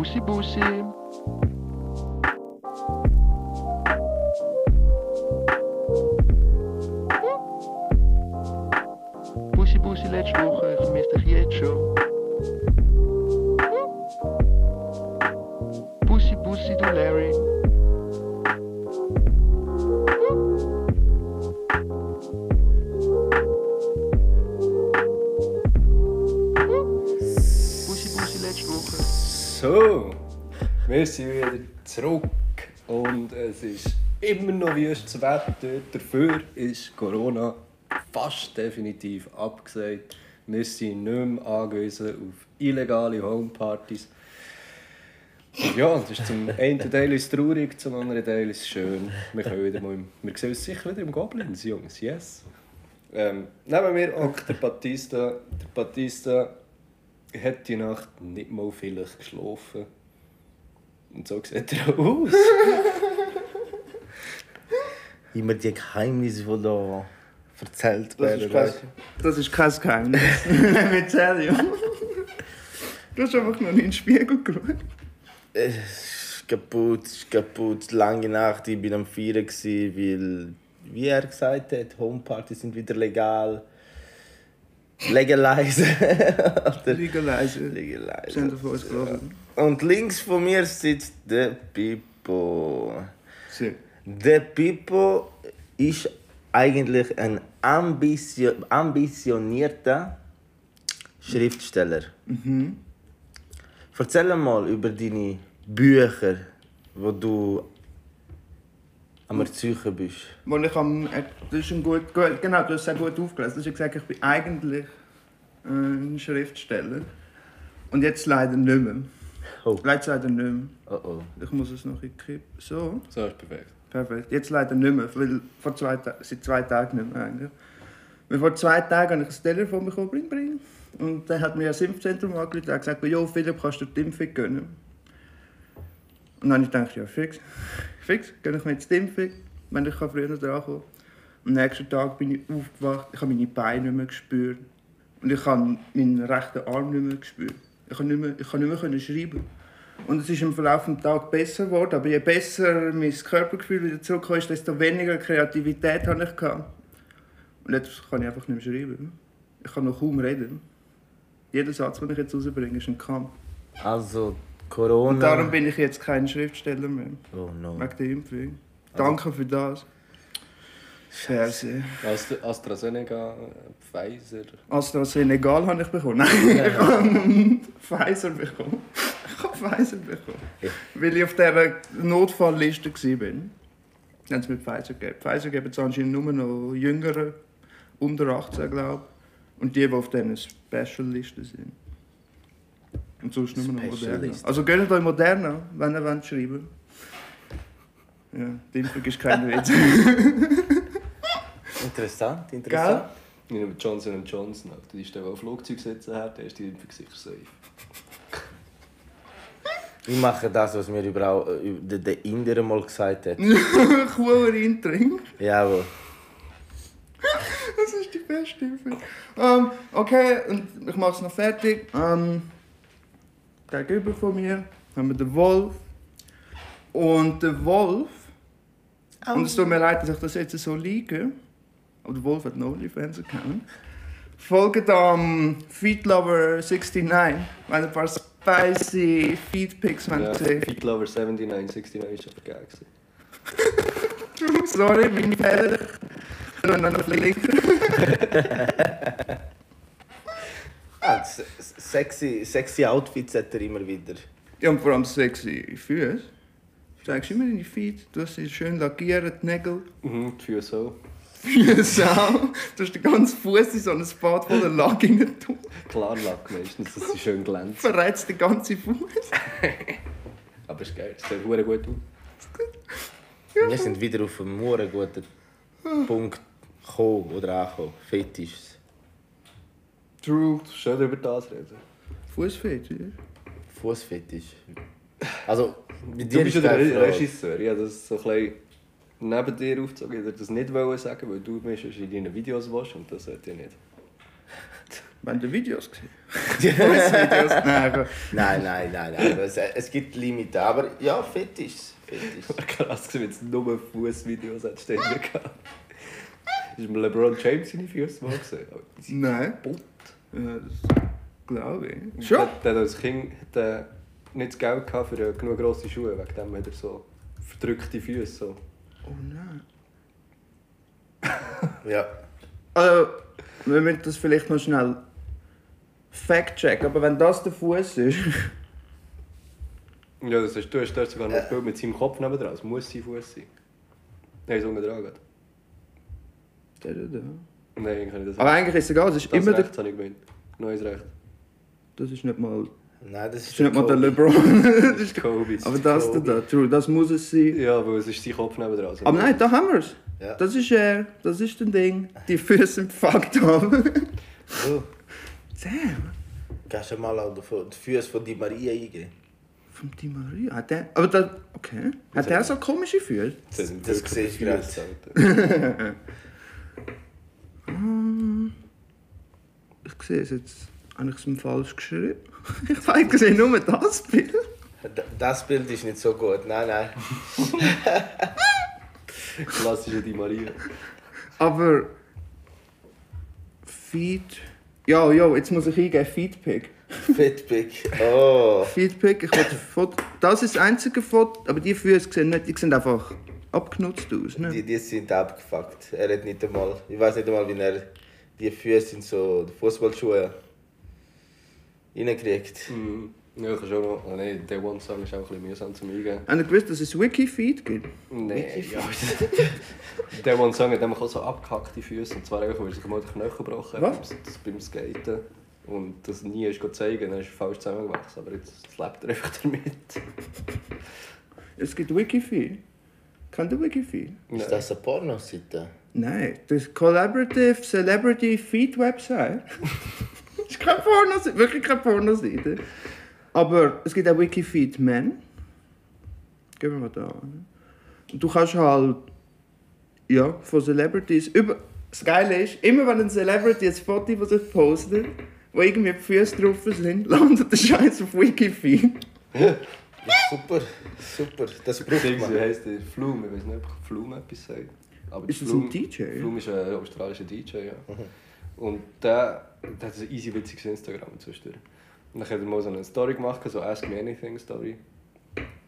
Bussi Bussi. Bussi Bussi letzte Woche, ich vermisse dich jetzt schon. Wir sind wieder zurück und es ist immer noch wüstes Wetter. Dafür ist Corona fast definitiv abgesagt. Wir sind nicht mehr angewiesen auf illegale Homepartys. Ja, das ist zum einen Teil ist traurig, zum anderen Teil ist es schön. Wir, können wieder mal im, wir sehen uns sicher wieder im Goblins, Jungs, yes. Ähm, neben mir hockt der Batista. Der Batista hat die Nacht nicht mal vielleicht geschlafen. Und so sieht er auch aus. Immer die Geheimnisse, die da erzählt Das ist werden. kein, das ist kein Geheimnis. Let me tell you. Du hast einfach noch nicht in den Spiegel geschaut. Es ist kaputt, es ist kaputt. Lange Nacht, ich war am Feiern, weil, wie er gesagt hat, Homepartys sind wieder legal. Legalize. Legalize. Legalize. Sind auf uns gelaufen. Und links von mir sitzt der Pippo. So. Der Pippo ist eigentlich ein ambitio ambitionierter Schriftsteller. Erzähl mal über deine Bücher, wo du am Erzeugen bist. Wo ich am, äh, das ist ein gut, gut, genau, du hast es sehr gut aufgelesen. Du hast gesagt, ich bin eigentlich ein Schriftsteller. Und jetzt leider nicht mehr. Oh. Jetzt leider nicht mehr. Oh oh. Ich muss es noch in die Kippe. So, So ist perfekt. perfekt. Jetzt leider nicht mehr, weil vor zwei, seit zwei Tagen nicht mehr eigentlich. Weil vor zwei Tagen habe ich ein Telefon bekommen, bring, bring. Und dann hat mir das Impfzentrum angerufen und gesagt, jo Philipp, kannst du die Impfung gönnen? Und dann habe ich gedacht, ja fix, fix, gönne ich mir jetzt die Impfung, wenn ich früher dran komme. Am nächsten Tag bin ich aufgewacht, ich habe meine Beine nicht mehr gespürt. Und ich habe meinen rechten Arm nicht mehr gespürt. Ich kann nicht mehr, ich nicht mehr schreiben. Und es ist im Verlauf des Tages besser geworden, aber je besser mein Körpergefühl wieder zurückkam, desto weniger Kreativität habe ich. Und jetzt kann ich einfach nicht mehr schreiben. Ich kann noch kaum reden. Jeder Satz, den ich jetzt rausbringe, ist ein Kampf. Also Corona. Und darum bin ich jetzt kein Schriftsteller mehr. Oh no. Wegen der Impfung. Danke für das. Fernsehen. Ast- AstraZeneca, Pfizer. AstraZeneca habe ich bekommen. Nein, ich habe Pfizer bekommen. Ich habe Pfizer bekommen. Weil ich auf dieser Notfallliste war. Dann haben sie mir Pfizer gegeben. Pfizer geben es anscheinend nur noch Jüngere, unter 18 glaube ich. Und die, die auf diesen Special-Listen sind. Und sonst nur noch Moderna. Special-Liste. Also gönnt euch Moderna, wenn ihr wollt schreiben Ja, die Impfung ist kein Witz. Interessant, interessant. Ich nehme Johnson Johnson. Alter. Die ist der, der Flugzeug sitzen hat, der ist die Impfung sicher safe. Ich mache das, was mir überall, äh, der, der Inder mal gesagt hat. Cooler Intring. Jawohl. Das ist die beste Impfung. Ähm, okay, und ich mache es noch fertig. Ähm, gegenüber von mir haben wir den Wolf. Und der Wolf. Und es tut mir leid, dass ich das jetzt so liege. Der Wolf hat einen OnlyFans-Account. Folgt am Feedlover69, wenn ein paar spicy Feedpics Ja, wollt sehen. Feet Lover 79, 69 ist aber geil. gewesen. Sorry, meine Fehler. Ich kann noch flicken. Ah, sexy, sexy Outfits hat er immer wieder. Ja, und vor allem sexy Füße. Zeigst du immer deine Feet, du hast sie schön lackiert, Nägel. Mhm, die Füße auch. Füße auch. Du hast den ganzen Fuß in so ein Bad voller Lack rein tun. Klarlack meistens, dass sie schön glänzen. Verreizt den ganzen Fuß. Aber ist geil, das sieht verdammt gut aus. Wir sind wieder auf einen sehr guten Punkt gekommen oder angekommen. Fetisch. True. Schön über das reden. Fußfetisch. Fußfetisch. Also, Du dir bist ist ja der. Regisseur. Ja, das so ein bisschen neben dir aufgezogen. Ich wollte das nicht wollen sagen, weil du mir schon in deinen Videos warst und das sollte ich nicht. Wenn du Videos gesehen Videos? Nein, Nein, nein, nein, nein. Es, es gibt Limiten. Aber ja, Fetisch. Fetisch. Krass, gewesen, wenn es nur Fußvideos stehen gehabt. Ist mir LeBron James seine Füße mal gesehen? Nein. kaputt. Ja, das glaube ich. Schon? Der, der als Kind hat, er nicht das Geld gehabt für äh, genug grosse Schuhe, wegen dem hat er so verdrückte Füße. So. Oh nein. Ja. Also, wir müssen das vielleicht noch schnell fact-checken, aber wenn das der Fuß ist. Ja, das ist, du hast sogar noch ein Bild mit seinem Kopf neben dran. Es muss sein Fuß sein. Nein, so unten dran. geht. der, der, der. Nein, eigentlich kann ich das Aber eigentlich ist es egal, es ist Das immer der. rechts habe ich gemeint. Neues Recht. Das ist nicht mal. Nein, das Das ist, nicht mal der. LeBron. Das ist Kobe. aber das da, da, true, das muss es sein. Ja, weil es ist sein Kopf neben dran. Also Aber nein, da haben wir es. Ja. Das ist er, das ist ein Ding. Die Füße sind fucked up. Oh, Damn. kannst du mal auch die Füße von Di Maria eingeben? Von Di Maria. Hat der, aber das, okay. Hat der so komische Füße? Das, das wirklich sehe ich gerade. Alter. Hm. Ich sehe es jetzt. Habe ich es ihm falsch geschrieben? Ich weiß gesehen nur das Bild. Das Bild ist nicht so gut. Nein, nein. Klassische Di Maria. Aber. Feed. Ja, ja, jetzt muss ich eingeben Feedpick. Fitpick. Oh. Feedpick, ich will Foto. Das ist das einzige Foto, aber die Füße sehen nicht, die sehen einfach abgenutzt aus. Die, Ne? die sind abgefuckt. Er hat nicht einmal. Ich weiß nicht einmal, wie er die Füße in so Fußballschuhe reinkriegt. Mhm. Ja, kannst auch noch. Oh nein, der One Song ist auch ein bisschen mühsam zum Eingeben. Habt ihr gewusst, dass es Wikifeed gibt? Nein, ja. der One Song hat einfach auch so abgehackte Füße. Und zwar einfach, weil er sich mal den Knöchel gebrochen hat Was? beim- das beim Skaten. Und das nie ist zeigen, dann ist er falsch zusammengewachsen. Aber jetzt lebt er einfach damit. Es gibt Wikifeed. Kennt ihr Wikifeed? Ist das eine Pornoseite? Nein, das ist Collaborative Celebrity Feed Website. das ist keine Pornoseite, wirklich keine Pornoseite. Aber es gibt auch Wikifeed Men. Gehen wir mal da an. Und du kannst halt, ja, von Celebrities über. Das Geile ist, immer wenn ein Celebrity ein Foto von sich postet, wo irgendwie die Füße drauf sind, landet der Scheiß auf Wikifeed. Ja, super, super. Das braucht man. wie heisst der? Flume, ich weiß nicht, ob Flume etwas sagt. Aber Ist das Flume- ein DJ? Flume ist ein australischer DJ, ja. Und der, der hat ein easy witziges Instagram zwischendurch. Und dann hat er mal so eine Story gemacht, so Ask Me Anything Story.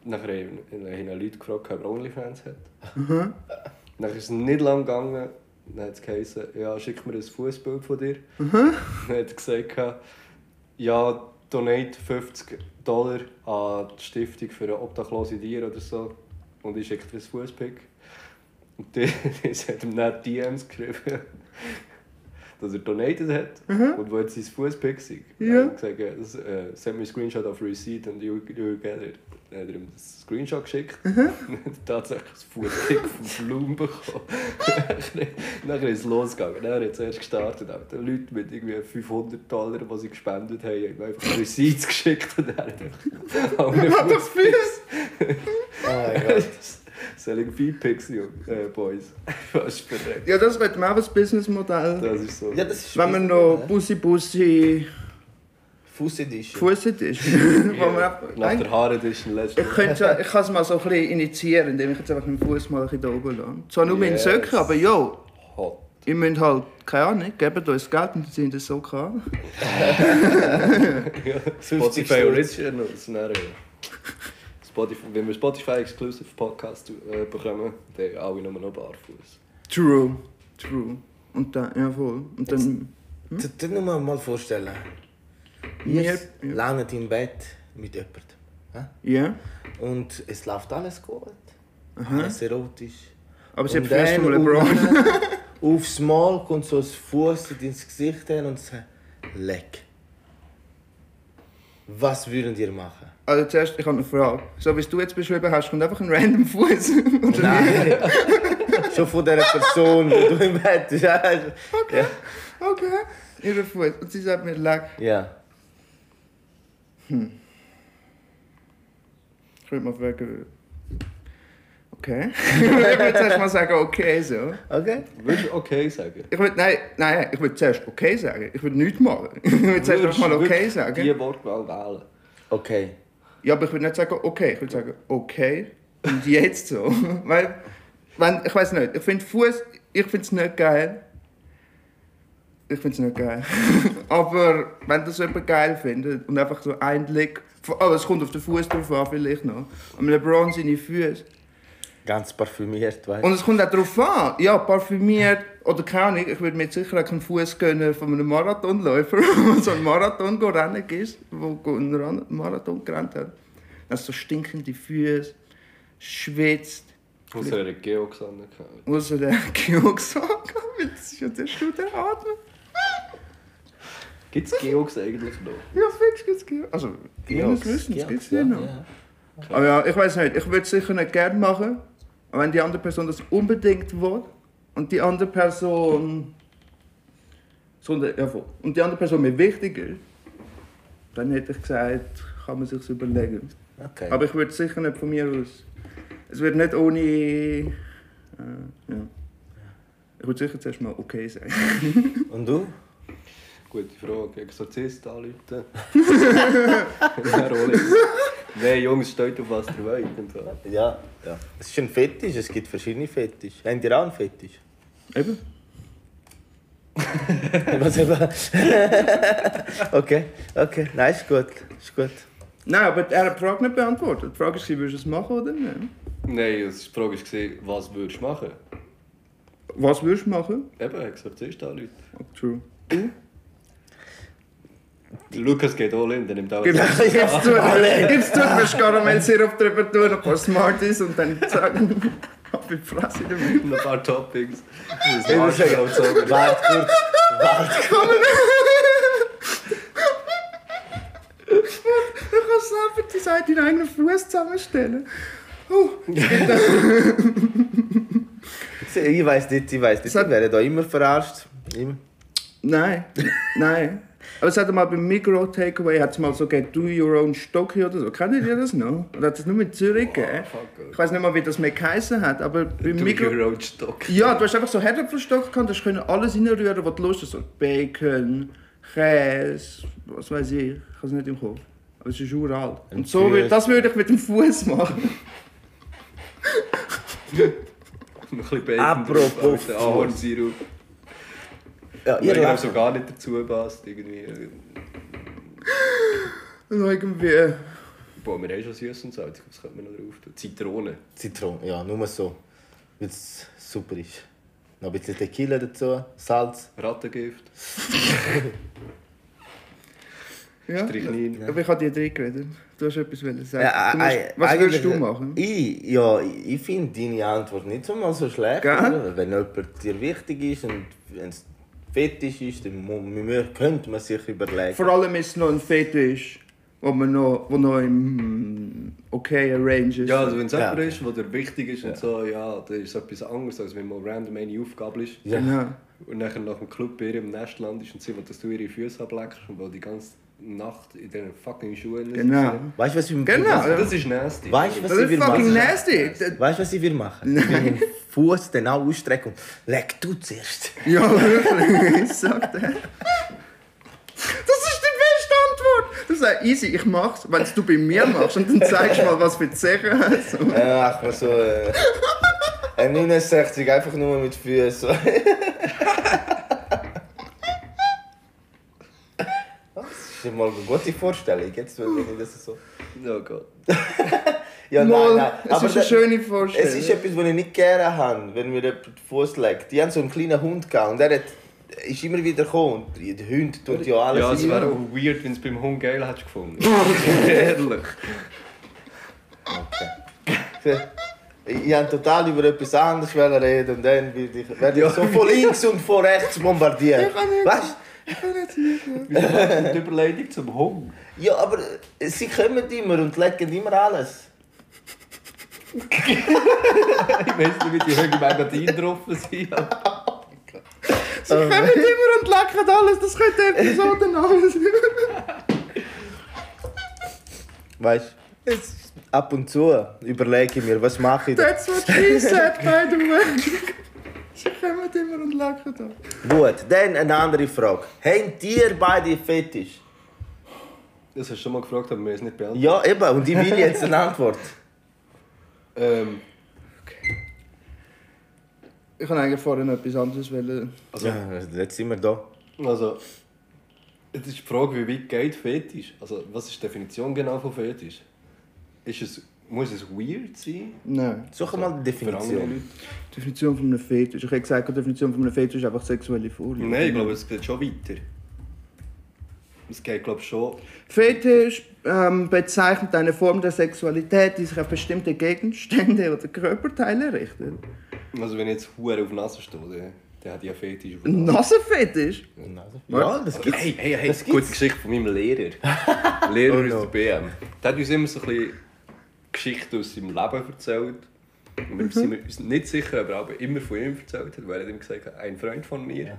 Nachher haben ihn Leute gefragt, ob er Onlyfans hat. Dann ist es nicht lang gegangen. Dann hat es geheißen, ja, schick mir ein Fußbild von dir. Dann hat er gesagt, ja, donate 50 Dollar an die Stiftung für eine obdachlose Tiere oder so. Und ich schicke dir ein Fußpick. Und die hat ihm dann DMs geschrieben, dass er donated hat und wo jetzt sein Fußpick sei. Ja. Er hat gesagt, ja, das, äh, send me a screenshot of receipt and you, you get it. Dann hat er ihm das Screenshot geschickt und hat tatsächlich das Fußpick von Bloom bekommen. Dann ist es losgegangen. Dann hat er zuerst gestartet. Alter. Leute mit irgendwie 500 Dollar, die sie gespendet haben, haben einfach Receipts geschickt und er hat einfach alle Fuß. Oh mein Gott. Selling Feedpicks, Jungs, äh, Boys. Fast verreckt. Ja, das wird auch ein Businessmodell. Das ist so. Ja, das ist Wenn man noch Bussi Bussi Fuß Edition. Fuß man einfach- Nach der Haare Edition letztes ich, könnte, ich kann es mal so ein bisschen initiieren, indem ich jetzt einfach meinen Fuß mal ein bisschen da oben lasse. Zwar nur Yes. Söcken, aber jo, Hot. ihr müsst halt, keine Ahnung, gebt uns Geld und dann sind das so kann. Spotify. Originals. Spotify, wenn wir Spotify Exclusive Podcast äh, bekommen, dann alle nur noch barfuß. True. True. Und dann, ja voll. Und dann, Du dir nur mal- mal vorstellen. Wir ja. langen im Bett mit jemandem. ja. Und es läuft alles gut. Alles erotisch. Aber sie hat von LeBron. um- Aufs Mal kommt so ein Fuß ins Gesicht hin und sagt, leck. Was würden ihr machen? Also zuerst, ich habe eine Frage. So wie du jetzt beschrieben hast, kommt einfach ein random Fuß. Nein. Schon von dieser Person, die du im Bett bist. Ja. Okay. Okay. Ihre Fuß. Und sie sagt mir, leck. ja. Ich würde mal fragen. okay. ich würde zuerst mal sagen, okay so. Okay. Würdest du okay sagen? Ich würde, nein, nein, ich würde zuerst okay sagen. Ich würde nichts machen. Ich würde zuerst mal okay sagen. Die Wortwahl wählen. Okay. Ja, aber ich würde nicht sagen okay. Ich würde sagen okay und jetzt so. Weil, wenn, ich weiß nicht, ich finde Fuß, ich finde es nicht geil. Ich finde es nicht geil. aber wenn das jemand geil findet und einfach so ein Blick, aber es kommt auf den Fuß drauf an, vielleicht noch. Am LeBron seine Füße. Ganz parfümiert, weißt Und es kommt auch darauf an, ja, parfümiert oder keine Ahnung, ich würde mir jetzt sicher auch keinen Fuß gönnen von einem Marathonläufer, der so einen Marathon go rennen ist, der einen Marathon gerannt hat. Also so stinkende Füße, schwitzt, Außer er hat Geo gesagt. außer der Geox weil das ist ja der Studie atmen. Gibt es Geox eigentlich noch? Ja, fix gibt's Geox. Also, meines Wissens gibt es die noch. Aber ja, ich weiß nicht, ich würde es sicher nicht gerne machen, wenn die andere Person das unbedingt will und die andere Person. So, ja, und die andere Person mir wichtig ist, dann hätte ich gesagt, kann man sich überlegen. Okay. Aber ich würde es sicher nicht von mir aus. Es wird nicht ohne. Äh, ja. Ich würde sicher zuerst mal okay sein. Und du? Gute Frage. Exorzist anrufen. Ja, Rolex. Nein, Jungs, steht auf was ihr wollt. und so. Ja. ja. Es ist ein Fetisch, es gibt verschiedene Fetisch. Habt ihr auch einen Fetisch? Eben. Was eben? okay, okay. Nein, ist gut. Ist gut. Nein, aber er hat die Frage nicht beantwortet. Die Frage war, würdest du es machen oder nicht? Nein, die Frage war, was würdest du machen? Was würdest du machen? Eben, Exorzist anrufen. Oh, true. Lukas geht all in, der nimmt auch Genau, jetzt tut jetzt tut mir Karamellsirup drüber tun, ein paar Smarties und dann sagen, hab ich Fresse damit. ein paar Toppings. Das Ich muss sagen, Marshmallow gezogen. warte kurz. Warte. Du kannst selber die Seite deinen eigenen Fuß zusammenstellen. Oh, Ich weiß nicht, ich weiß nicht. Ich werde da immer verarscht. Immer. nein, nein. Aber es hat mal beim Migro Takeaway hat es mal so gegeben, do your own Stocki oder so. Kennt ihr das noch? Oder hat es nur in Zürich gegeben? Ich weiß nicht mal, wie das mehr geheißen hat, aber beim Du Migro... Roadstock. Ja, du hast einfach so Herdöpfelstock gehabt, du können alles reinrühren, was du Lust hast. So Bacon, Käse, was weiß ich. Ich habe es nicht im Kopf. Aber es ist uralt. Und so, das würde ich mit dem Fuß machen. Noch ein bisschen Bacon Apropos. Ahornsirup. Ja, ich lacht. so gar nicht dazu passt. Irgendwie. Und irgendwie... Boah, wir haben schon süß und salzig. Was könnte man noch drauf tun? Zitrone. Zitrone, ja, nur so. Weil es super ist. Noch ein bisschen Tequila dazu, Salz. Rattengift. Ja. Strychnin. Aber ich habe dir drin geredet. Du hast etwas sagen. Ja, musst, äh, was würdest du machen? Ich, ja, ich finde deine Antwort nicht so mal so schlecht. Wenn jemand dir wichtig ist und wenn es fetisch ist, dann könnte man sich überlegen. Vor allem ist es noch ein Fetisch, wo, man noch, wo noch im okay Range ist. Ja, also wenn es Ja. jemand ist, der dir wichtig ist Ja. und so, ja, dann ist es etwas anderes, als wenn mal random eine Aufgabe ist. Ja. Und nachher nach dem Club bei ihr im Nest landest und sie will, dass du ihre Füße ableckst und weil die ganze Nacht in diesen fucking Schuhen Genau. Weißt du, was wir Genau. was, Das, das ist nasty. Weißt du, was Das ich ist will fucking machen? nasty. Weißt du, was ich will machen? Ich will meinen Fuß dann auch ausstrecken und leg du zuerst. Ja, wirklich. Ich sag das. Das ist die beste Antwort. Das ist ja easy, ich mach's, wenn du bei mir machst und dann zeigst du mal, was für Zeichen hast. Ach, mal so. Äh, ein 69 einfach nur mit Füßen. Ist mal eine gute Vorstellung, jetzt, wenn ich das so. Oh Gott. Ja, Mal, es ist eine da- schöne Vorstellung. Es ist etwas, was ich nicht gerne habe, wenn mir jemand den Fuß legt. Die haben so einen kleinen Hund gehabt und der hat, ist immer wieder gekommen. Und Der Hund tut ja alles Ja, es wäre auch weird, wenn es beim Hund geil hättest gefunden. Ehrlich. Ich wollte total über etwas anderes reden und dann werde ich, werde ich so von links und von rechts bombardiert. Weißt Die Überleitung zum Hund. Ja, aber sie kommen immer und legen immer alles. Ich weiß nicht, wie die Höhe Megadin drauf sind. Sie kommen immer und lecken alles, das könnte Episodenname sein. Weißt Es, ab und zu überlege ich mir, was mache ich da. That's what she said, by the way. Sie kommen immer und lachen da. Gut, dann eine andere Frage. Habt ihr beide Fetisch? Das hast du schon mal gefragt, aber mir ist nicht beantwortet. Ja, eben. Und ich will jetzt eine Antwort. Ähm, Ich kann eigentlich vorhin noch etwas anderes wollen. also, Ja, jetzt sind wir da. also, es ist die Frage, wie weit geht Fetisch? Also, was ist die Definition genau von Fetisch? Ist es, muss es weird sein? Nein. Such mal die Definition. Die Definition von einem Fetisch. Ich habe gesagt, die Definition von einem Fetisch ist einfach sexuelle Vorliebe. Nein, ich glaube, es geht schon weiter. Es geht, glaube ich, schon. Fetisch ähm, bezeichnet eine Form der Sexualität, die sich auf bestimmte Gegenstände oder Körperteile richtet. Also, wenn ich jetzt Hure auf Nase stehe, dann, dann hat einen Fetisch. Nasenfetisch? Ja, das gibt's. Hey, hey, hey, Das gute gibt's. Geschichte von meinem Lehrer. Lehrer Oh aus no. der BM. Der hat uns immer so ein bisschen Geschichten aus seinem Leben erzählt. Und wir sind uns nicht sicher, aber auch immer von ihm erzählt hat, weil er hat ihm gesagt hat, ein Freund von mir.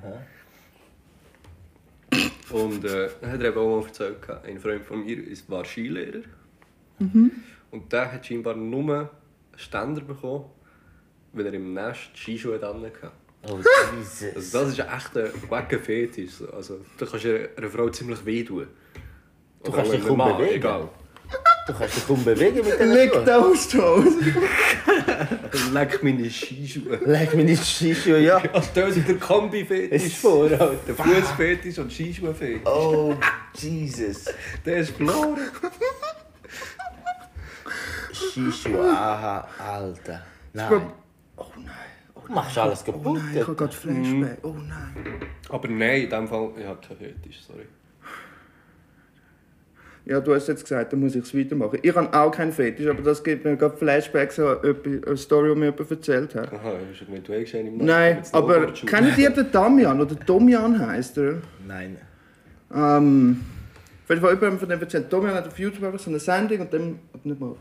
Und äh, dann hat er eben auch mal erzählt, ein Freund von mir ist- war Skilehrer. Und der hat scheinbar nur einen Ständer bekommen, weil er im Nest Skischuhe dran hatte. Oh, Jesus. Also das ist ein echter wacker Fetisch. Also, du kannst einer einer Frau ziemlich wehtun. Du Oder kannst dich kaum bewegen. Egal. Du kannst dich kaum bewegen mit den Leg Schuhen. those toes. Leck meine Skischuhe. Leg meine Skischuhe, ja. Also stell dir den Kombi-Fetisch Ist- vor, Alter. Der Fußfetisch und Skischuhe-Fetisch. Oh, Jesus. Der ist verloren. Skischuhe, aha, Alter. Nein. Oh nein. Du machst alles Oh kaputt. nein, ich habe gerade Flashback. Oh nein. Aber nein, in dem Fall, ich habe keinen Fetisch, sorry. Ja, du hast jetzt gesagt, dann muss ich es weitermachen. Ich habe auch keinen Fetisch, aber das gibt mir gerade Flashbacks an eine Story, die mir jemand erzählt hat. Aha, hast du nicht du gesehen im Nein, aber kennt ihr den Damian oder Domian heißt er? Nein. Ähm, jeden Fall jemand von dem erzählt. Domian hat auf YouTube einfach so eine Sendung und dann, nicht mal,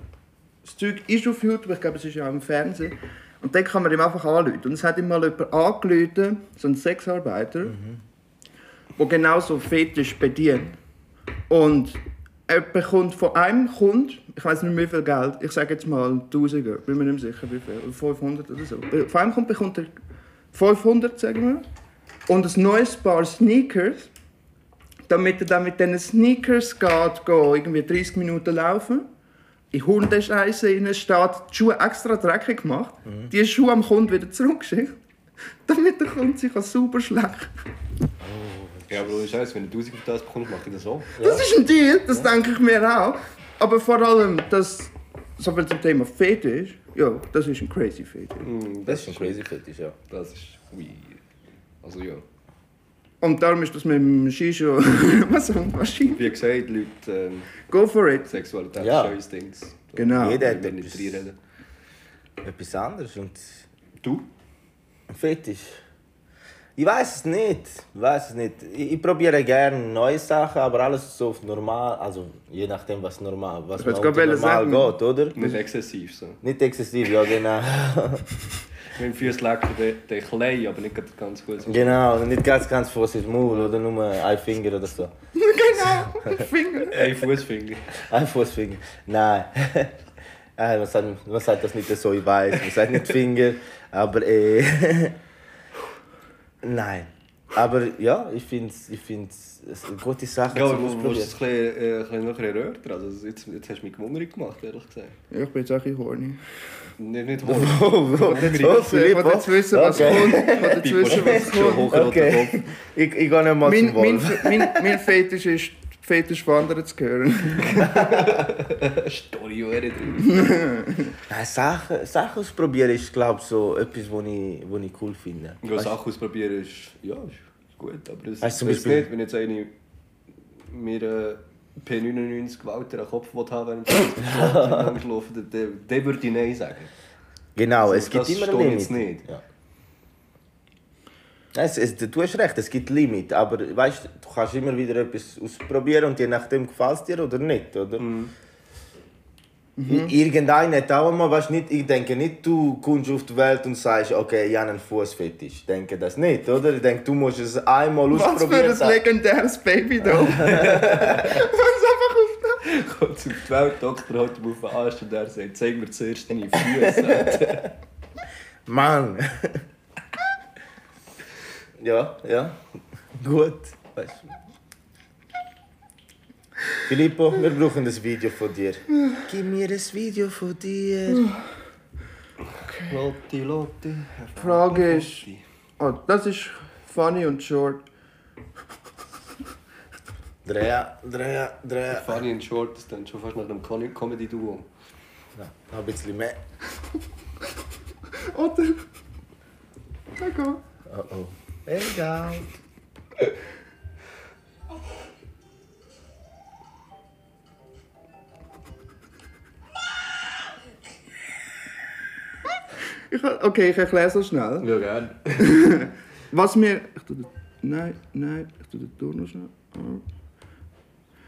das Zeug ist auf YouTube, ich glaube es ist ja auch im Fernsehen. Und dann kann man ihm einfach anrufen. Und es hat ihm mal jemand angerufen, so ein Sexarbeiter, der genau so Fetisch bedient. Und bekommt von einem Kunden, ich weiß nicht mehr wie viel Geld, ich sage jetzt mal 1000, bin mir nicht mehr sicher wie viel, oder 500 oder so. Von einem Kunden bekommt er 500, sagen wir, und ein neues Paar Sneakers, damit er dann mit diesen Sneakers geht, geht irgendwie 30 Minuten laufen. In Hundescheiße rein steht, die Schuhe extra dreckig gemacht, die Schuhe am Kunden wieder zurückgeschickt, damit der Kunde sich sauber schlägt. Ja, aber ohne Scheiß, wenn du 1000 auf das bekommst, mache ich das auch. Das ist ein Deal, das denke ich mir auch. Aber vor allem, das, so viel zum Thema Fetisch, ja, das ist ein crazy Fetisch. Mm, Das ist ein crazy Fetisch, ja. Das ist weird. Also ja. Und darum ist das mit dem Shisho, was so Maschine. Wie gesagt, Leute, ähm, Go for it. Sexualität Ja. ist ein Ding. Genau. Jeder Ich hat etwas, etwas anderes. Und Du? ein Fetisch. Ich weiß es nicht. Ich weiß es nicht. Ich, ich probiere gerne neue Sachen, aber alles so auf normal. Also je nachdem, was normal, was man normal sagen. geht, oder? Nicht exzessiv so. Nicht exzessiv, ja genau. Wenn Füße lecken, dann dann klein, aber nicht ganz gut. genau, nicht ganz ganz vor ins Maul oder nur ein Finger oder so. Genau, Finger. Ein Fußfinger. Ein Fußfinger. Nein. Man, sagt, man sagt das nicht so, ich weiß. Man sagt nicht Finger, aber äh. Nein. Aber ja, ich finde es ich find's eine gute Sache Ja, aber du musst es ein bisschen, äh, ein bisschen noch erörtern. Also jetzt, jetzt hast du mich gewundert gemacht, ehrlich gesagt. Ja, ich bin jetzt auch ein bisschen horny. Nicht, nicht Oh, hoch. oh, Ich oh, will jetzt wissen, was okay. kommt. Ich will jetzt wissen, was kommt. Okay. Ich, ich gehe nicht mal Mein, zum mein, Wolf. mein, mein Fetisch ist, Fetisch wandern zu hören. Story drin. Nein, Sachen, Sachen ausprobieren ist, glaube ich, so etwas, was ich, was ich cool finde. Ja, Sachen ausprobieren ist, ja, ist gut. Aber es Weißt zum Beispiel- nicht, wenn jetzt eine mir äh, P99 Gewalt in den Kopf will haben während ich angeschlafen dann, würde ich Nein sagen. Genau, Also, es gibt das immer ein Limit. jetzt nicht. Ja. Es, es, du hast recht, es gibt Limit, aber weißt, du kannst immer wieder etwas ausprobieren und je nachdem gefällt es dir oder nicht, oder? Mhm. I- Irgendeiner hat auch einmal, weißt, nicht, ich denke nicht, du kommst auf die Welt und sagst, okay, ich habe einen Fußfetisch. Ich denke das nicht, oder? Ich denke, du musst es einmal Was für ausprobieren. ein legendäres Baby da. Was einfach auf kommt die Welt, Doktor holt auf den Arsch und er sagt, zeig mir zuerst deine Füße. Mann! Ja, ja. Gut. Weißt du. Filippo, wir brauchen ein Video von dir. Gib mir ein Video von dir. Lotti, Lotti. Die Frage ist, oh, das ist funny und short. Dreh, dreh, dreh. Funny and Short, das klingt schon fast nach einem Com- Comedy-Duo. Ja, noch ein bisschen mehr. Oder? Okay. Oh oh. Egal. Ich, okay, ich erkläre es schnell. Ja, gerne. Was wir. Ich tu den, nein, nein, ich tue den Ton noch schnell. Oh.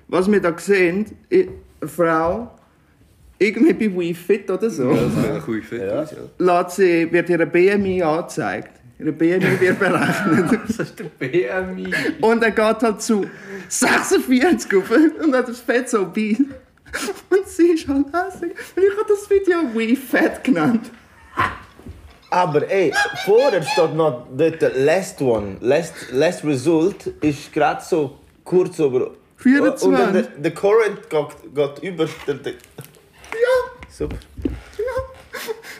Was wir da sehen, i- eine Frau, irgendwie bei WeFit oder so, Ja, das sieht echt gut fit Ja. aus, ja. lässt sie, wird ihre BMI Ihre BMI wird berechnet. Das ist der BMI. Und er geht halt zu 46 rauf und hat das Fett so bei. Und sie ist halt hässlich. Und ich habe das Video WeFat genannt. Aber ey, vorher steht noch dort last one. Last, last result ist gerade so kurz über. 24. Und dann der, der Current geht, geht über. Der, der. Ja, Super.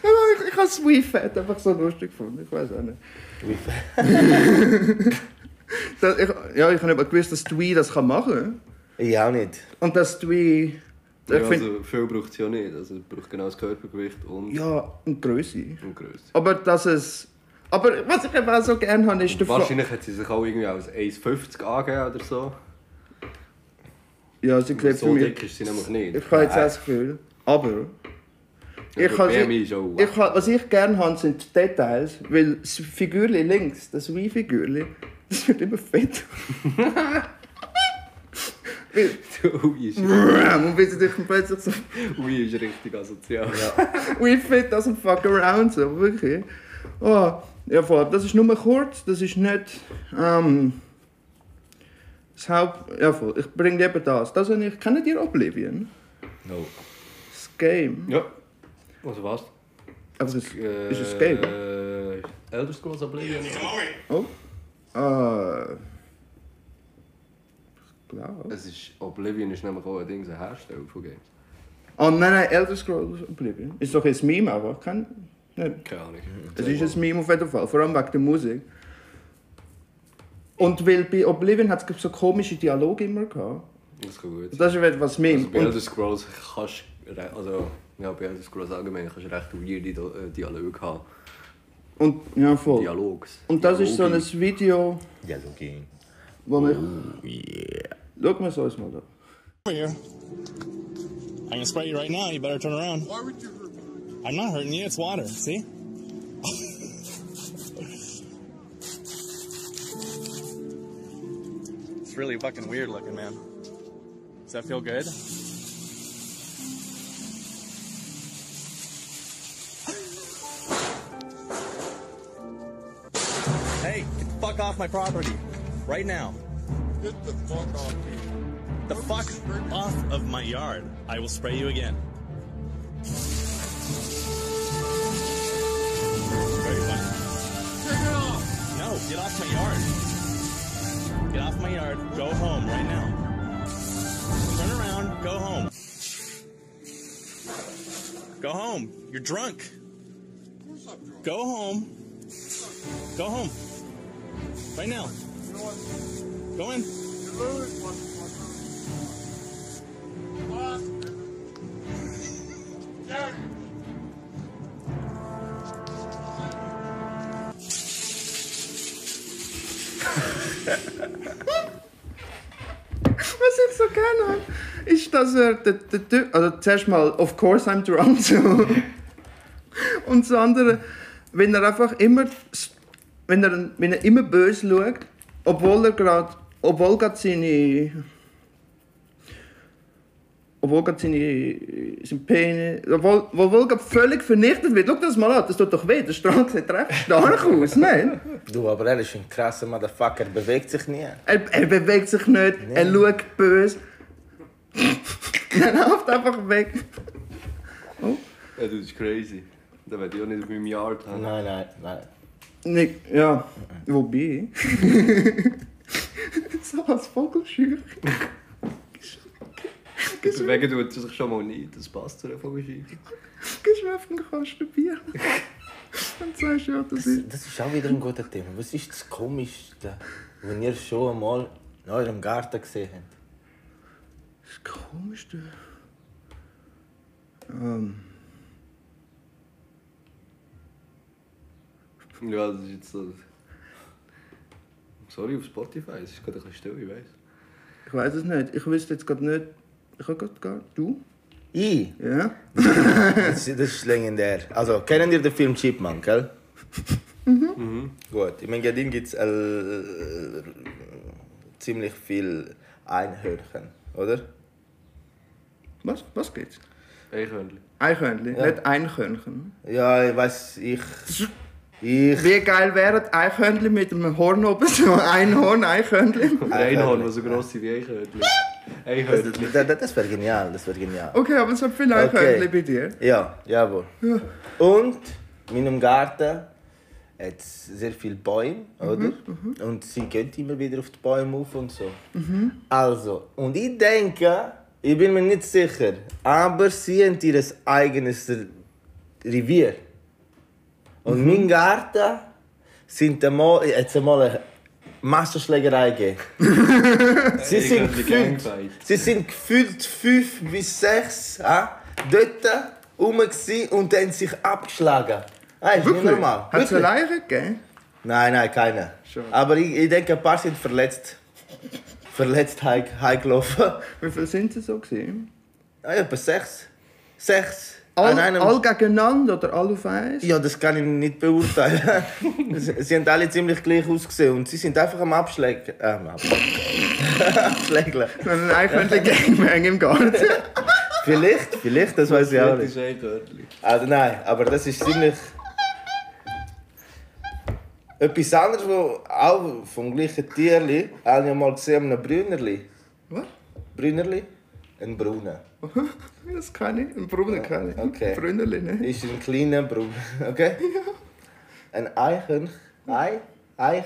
Ja. Aber ich, ich habe das WeFat einfach so lustig gefunden. Ich weiß auch nicht. Wie Das, ich, ja, ich habe nicht gewusst, dass Dwee das kann machen kann. Ich auch nicht. Und dass Dwee. Ich Ja, find, also, viel braucht es ja nicht. Also, es braucht genau das Körpergewicht und, ja, und Größe. und Größe. Aber dass es. Aber was ich eben auch so gerne habe, ist der Wahrscheinlich hat sie sich auch irgendwie als 1,50 angegeben oder so. Ja, sie sieht so für mich. dick ist sie nämlich nicht. Ich habe jetzt auch das Gefühl. Aber. Ja, Ich auch ich, ha- was ich gerne habe, sind Details. Weil das Figürli links, das Wii-Figürli, das wird immer fett. Weil- Ui ist, Und wie sie dich plötzlich so ui ist richtig asozial. We fit doesn't fuck around, so wirklich. Oh, ja, voll. Das ist nur kurz, das ist nicht. Ähm, das Haupt. Ja, voll. Ich bringe eben das. Das habe ich. Kennt ihr Oblivion? No. Das Game. Ja. Also was? Aber das Äh, ist ein Game. Äh, Elder Scrolls Oblivion. Oh. Äh. Ich glaube. Es ist, Oblivion ist nämlich auch ein Ding, ein Hersteller von Games. Oh nein, nein, Elder Scrolls Oblivion. Ist doch ein Meme, aber kann. Nicht. Keine Ahnung. Es ist ein Meme auf jeden Fall, vor allem wegen der Musik. Und weil bei Oblivion hat es so komische Dialoge immer gehabt. Das kann gut. Das ist etwas Meme. Also bei Elder Scrolls kannst du, also ja, bei Elder Scrolls allgemein kannst du recht weirde äh, Dialoge haben. Und ja, voll. Dialogs. Und das ist so ein Dialogi. Video, Ja, okay. wo mich. Yeah. Schau mal so uns mal da. over here. I can spray you right now. You better turn around. Why would you hurt me? I'm not hurting you. It's water. See? it's really fucking weird looking, man. Does that feel good? Fuck off my property. Right now. Get the fuck off me. The fuck off of my yard. I will spray you again. Very funny. Take it off! No, get off my yard. Get off my yard. Go home right now. Turn around. Go home. Go home. You're drunk. Of course I'm drunk. Go home. Go home. Right now. Go in. You lose? Jack! Was ich so gerne habe, ist, dass er. Also zuerst mal, of course I'm drunk. So. Und das andere, wenn er einfach immer. Wenn er, wenn er immer böse schaut, obwohl er gerade. Obwohl gerade seine. Obwohl gerade seine. Sein Penis. Obwohl, obwohl gerade völlig vernichtet wird. Schau das mal an, das tut doch weh. Der Strang sieht recht stark aus, nein? Du, aber er ist ein krasser Motherfucker, bewegt sich nie. Er, er bewegt sich nicht, er schaut böse. Er läuft einfach weg. Ja, das ist crazy. Da werde ich auch nicht auf meinem Yard haben. Nein, nein, nein. Nicht, ja, wobei. so als Vogelscheuch. Deswegen tut es sich schon mal nicht. Das passt zu einer Vogelscheuche. Gehst du auf den Kasten Bier? Und sagst, ja, das ist. Das ist auch wieder ein guter Thema. Was ist das Komischste, wenn ihr schon einmal in eurem Garten gesehen habt? Das Komischste. Ähm, Ja, das ist jetzt so. Sorry, auf Spotify, es ist gerade ein bisschen still, ich weiß. ich weiß es nicht. Ich wüsste jetzt gerade nicht. Ich habe gerade gar. Du? Ich? Ja? Das, das ist legendär. Also, kennen ihr den Film Chipmunk, gell? Mhm. Gut, im Engadin gibt es äh, ziemlich viel Einhörnchen, oder? Was? Was geht's? Eichhörnchen. Eichhörnchen, Ja. nicht Eichhörnchen. Ja, ich weiß, ich. Ich. Wie geil wäre ein Eichhörnchen mit einem Horn oben, so ein Einhorn, Eichhörnchen? Ein Einhorn, das so gross ist wie Eichhörnchen. Eichhörnchen. Das, das, das wäre genial, das wäre genial. Okay, aber es hat viele Okay. Eichhörnchen bei dir. Ja, jawohl. Und in meinem Garten hat es sehr viele Bäume, oder? Und sie gehen immer wieder auf die Bäume auf und so. Also, und ich denke, ich bin mir nicht sicher, aber sie haben ihr eigenes Revier. Und mein Garten sind einmal, jetzt einmal eine Massenschlägerei gegeben. sie, sind gefühlt, sie sind gefühlt fünf bis sechs äh, dort rum und haben sich abgeschlagen. Ah, ist nicht normal. Hat es Wirklich. eine Leiche gegeben? Nein, nein, keine. Schade. Aber ich, ich denke, ein paar sind verletzt. Verletzt heim- heimgelaufen. Wie viele sind sie so gewesen? Ah, etwa sechs. Sechs. All, An einem- all gegeneinander oder all auf eins? Ja, das kann ich nicht beurteilen. sie, haben alle ziemlich gleich ausgesehen und sie sind einfach am Abschlägen. Ähm, Abschlägen. Abschlägeln. Ein Eichhörnchen Gangbang im Garten. Vielleicht, vielleicht, das weiß ich auch Das nicht. Also nein, aber das ist ziemlich. Etwas anderes, wo auch vom gleichen Tierli, habe ich mal gesehen, einem Brünnerli. Was? Brünnerli? Ein Brunnen. Das kann ich. Ein Brunnen kann ich. Okay. Brünnerli, ne? Ist ein kleiner Brunnen, okay? Ein Eichhörnchen. Ei? Eich?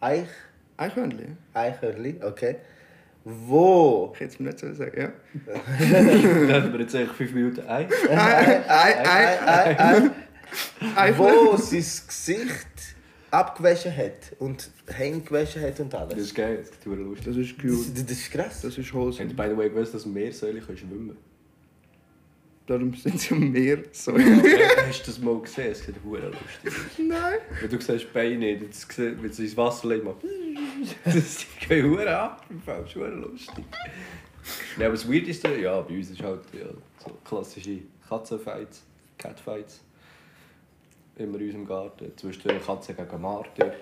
Eich? Eichhörnchen? Eichhörnli, okay. Wo? Ich hätte es mir nicht so sagen, ja. Dann haben wir jetzt eigentlich fünf Minuten ein. Ei, ei, ei, Ei, ei, Eichhörnchen. wo sein Gesicht abgewaschen hat und Hände gewaschen hat und Das alles. ist geil, das ist total lustig. Das ist Das, cute. das ist krass. Das ist Habt wholesome. ihr by the way gewusst, dass Meersäule können schwimmen Darum sind sie am Meer so. können? Hast du das mal gesehen? Es sieht hure lustig. Nein. Wenn du siehst Beine das wenn sie ins Wasser legen, macht das geht hure ab. Das ist hure lustig. Ja, aber das Weirdeste, ja, bei uns ist halt ja, so klassische Katzenfights, Catfights. Immer in unserem Garten. Zwischen Katze gegen Martin.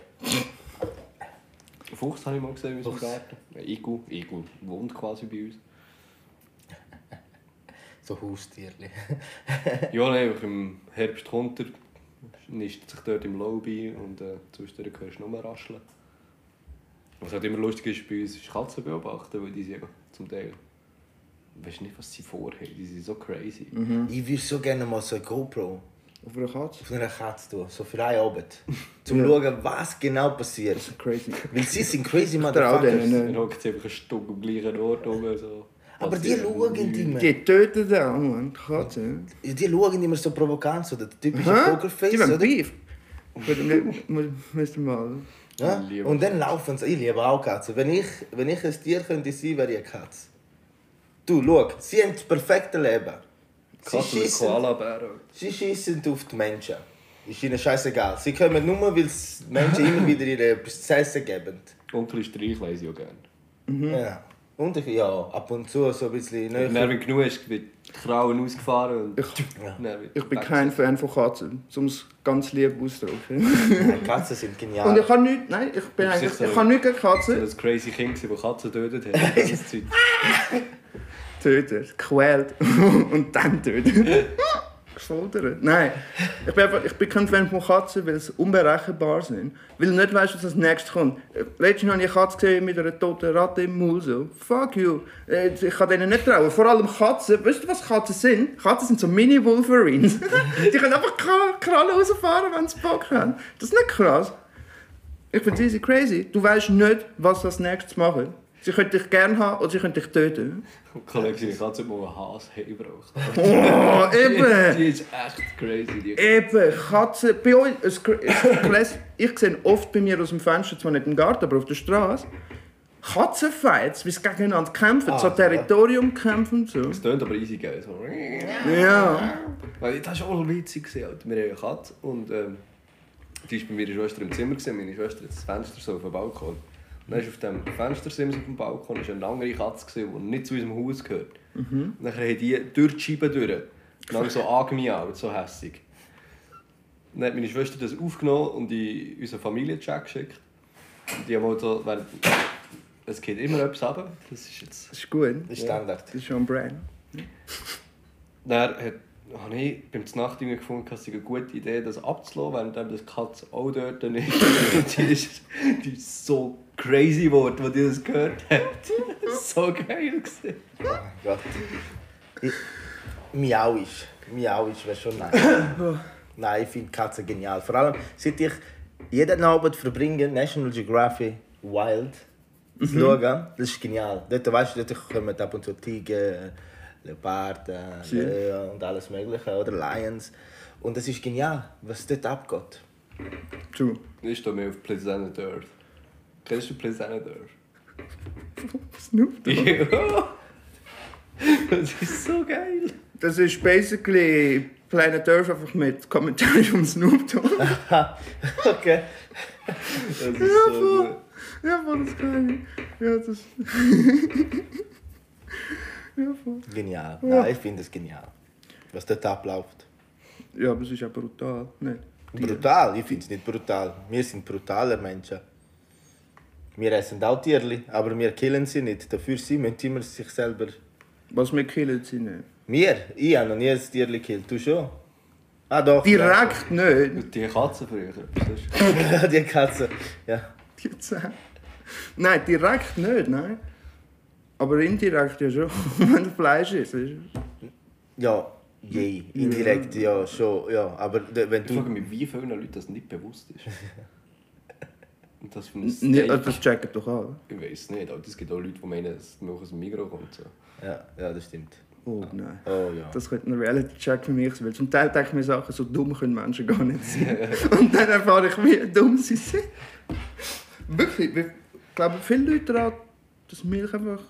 Fuchs habe ich mal gesehen in unserem Garten. Ja, Igu, Igu wohnt quasi bei uns. So Haustierli. Ja, nein, einfach im Herbst kommt er, nistet sich dort im Lobby und äh, zwischendurch hörst du nur rascheln. Was halt immer lustig ist bei uns, ist Katzen beobachten, weil die sind ja zum Teil... Weißt nicht, was sie vorhaben, die sind so crazy. Ich würde so gerne mal so eine GoPro Auf einer Katze. auf einer Katze tun, so für einen Abend. Zum schauen, was genau passiert. Crazy. Weil sie sind crazy Motherfuckers. Dann hockt sie einfach ein Stück am gleichen Ort rum. So. Aber die schauen immer. Die töten da, Mann, die Katze. Die schauen immer so provokant, so der typische Hä? Pokerface, Die oder? Beef. Müssen mal. Ja? Und dann laufen sie. Ich liebe auch Katzen. Wenn ich, wenn ich ein Tier könnte sein, wäre ich eine Katze. Du, schau, sie haben das perfekte Leben. Sie Koala-Bären. sie schiessen auf die Menschen. Ist ihnen scheißegal. Sie kommen nur, weil die Menschen immer wieder ihre etwas zu essen geben. Onkel Streich lese ich auch gerne. Ja. Und ich, ja, ab und zu so ein bisschen näher. Nervig genug ist, wird Krauen ausgefahren und... Ich, wird ich bin kein Fan von Katzen, um es ganz lieb auszudrücken. Nein, Katzen sind genial. Und ich habe nichts, nein, ich bin eigentlich, sicher- ich habe nichts gegen So Katzen. ein crazy Kind, das Katzen tötet hat. Tötet, quält und dann tötet. gefordert. Nein, ich bin, einfach, ich bin kein Fan von Katzen, weil sie unberechenbar sind. Weil du nicht weißt, was als nächstes kommt. Letztens habe ich eine Katze gesehen mit einer toten Ratte im Maul. Fuck you. Äh, Ich kann denen nicht trauen. Vor allem Katzen. Weißt du, was Katzen sind? Katzen sind so Mini-Wolverines. Die können einfach Kra- Krallen rausfahren, wenn sie Bock haben. Das ist nicht krass. Ich finde easy crazy. Du weißt nicht, was sie als nächstes machen. Sie können dich gerne haben oder sie können dich töten. Kollege, seine Katze hat mal einen Hase gebraucht. Oh, eben! Die ist echt crazy. Die Eben, Katzen. Bei uns, es, es, ich sehe oft bei mir aus dem Fenster, zwar nicht im Garten, aber auf der Straße, Katzenfights, wie sie gegeneinander kämpfen, so Territorium kämpfen und so. Das tönt aber easy geil. So. Ja. Weil das war auch witzig. Alter. Wir haben eine Katze und ähm, die war bei meiner Schwester im Zimmer. Meine Schwester hat das Fenster so auf dem Balkon. Dann ist auf dem Fenstersims auf dem Balkon ist eine andere Katze, gewesen, die nicht zu unserem Haus gehört. Und dann haben die durch die Scheibe durch. Dann so angemiaut, so hässig. Dann hat meine Schwester das aufgenommen und in unseren Familienchat geschickt. Und die haben halt so, weil es geht immer etwas runter. Das ist jetzt Das ist gut. Das ist Standard. Das ist schon Brand. Dann hat, habe ich beim Znacht gefunden, dass es eine gute Idee das abzulassen, während das Katze auch dort ist. Und die ist, die ist so crazy geworden, als die das gehört hat. so geil gewesen. Oh mein Gott. Ich, Miauisch. Miauisch wäre schon nice. Nein, ich finde Katzen genial. Vor allem, seit ich jeden Abend verbringe, National Geographic Wild zu schauen, das ist genial. Dort, weißt du, dort kommen ab und zu Tiger, Leoparden, Löwen und alles mögliche, oder Lions. Und es ist genial, was dort abgeht. True. Ich stehe mehr auf Planet Earth. Kennst du Planet Earth? Snoop Dogg. Ja. Das ist so geil. Das ist basically Planet Earth einfach mit Kommentaren vom Snoop Dogg. Okay. Das ist Ja, so voll. Ja, voll das geil. Ja, das. ja, voll. Genial. Ja. Nein, ich finde es genial, was dort abläuft. Ja, aber es ist auch brutal. Nicht? Brutal, ich finde es nicht brutal. Wir sind brutaler Menschen. Wir essen auch Tierli, aber wir killen sie nicht. Dafür sie müssen immer sich selber. Was wir killen, sie nicht. Wir? Ich habe noch nie ein Tierli gekillt. Du schon? Ah doch. Direkt nicht. Die Katze früher. Ja. Die Katze. Ja. Die Zähne. Nein, direkt nicht, nein. Aber indirekt ja schon. Wenn Fleisch ist. Ja, je. Indirekt ja schon. Ja. Aber wenn Ich frage du. mich, wie vielen Leuten das nicht bewusst ist. Und das für ein nicht, Steak. das checken doch alle. Ich weiß nicht, aber es gibt auch Leute, die meinen, dass Milch aus dem Mikro kommt. So. Ja, ja, das stimmt. Oh nein. Oh ja. Das könnte ein Reality-Check für mich sein. Zum Teil denke ich mir Sachen, so dumm können Menschen gar nicht sein. Und dann erfahre ich, wie dumm sie sind. Wirklich. Ich glaube, viele Leute daran, dass Milch einfach.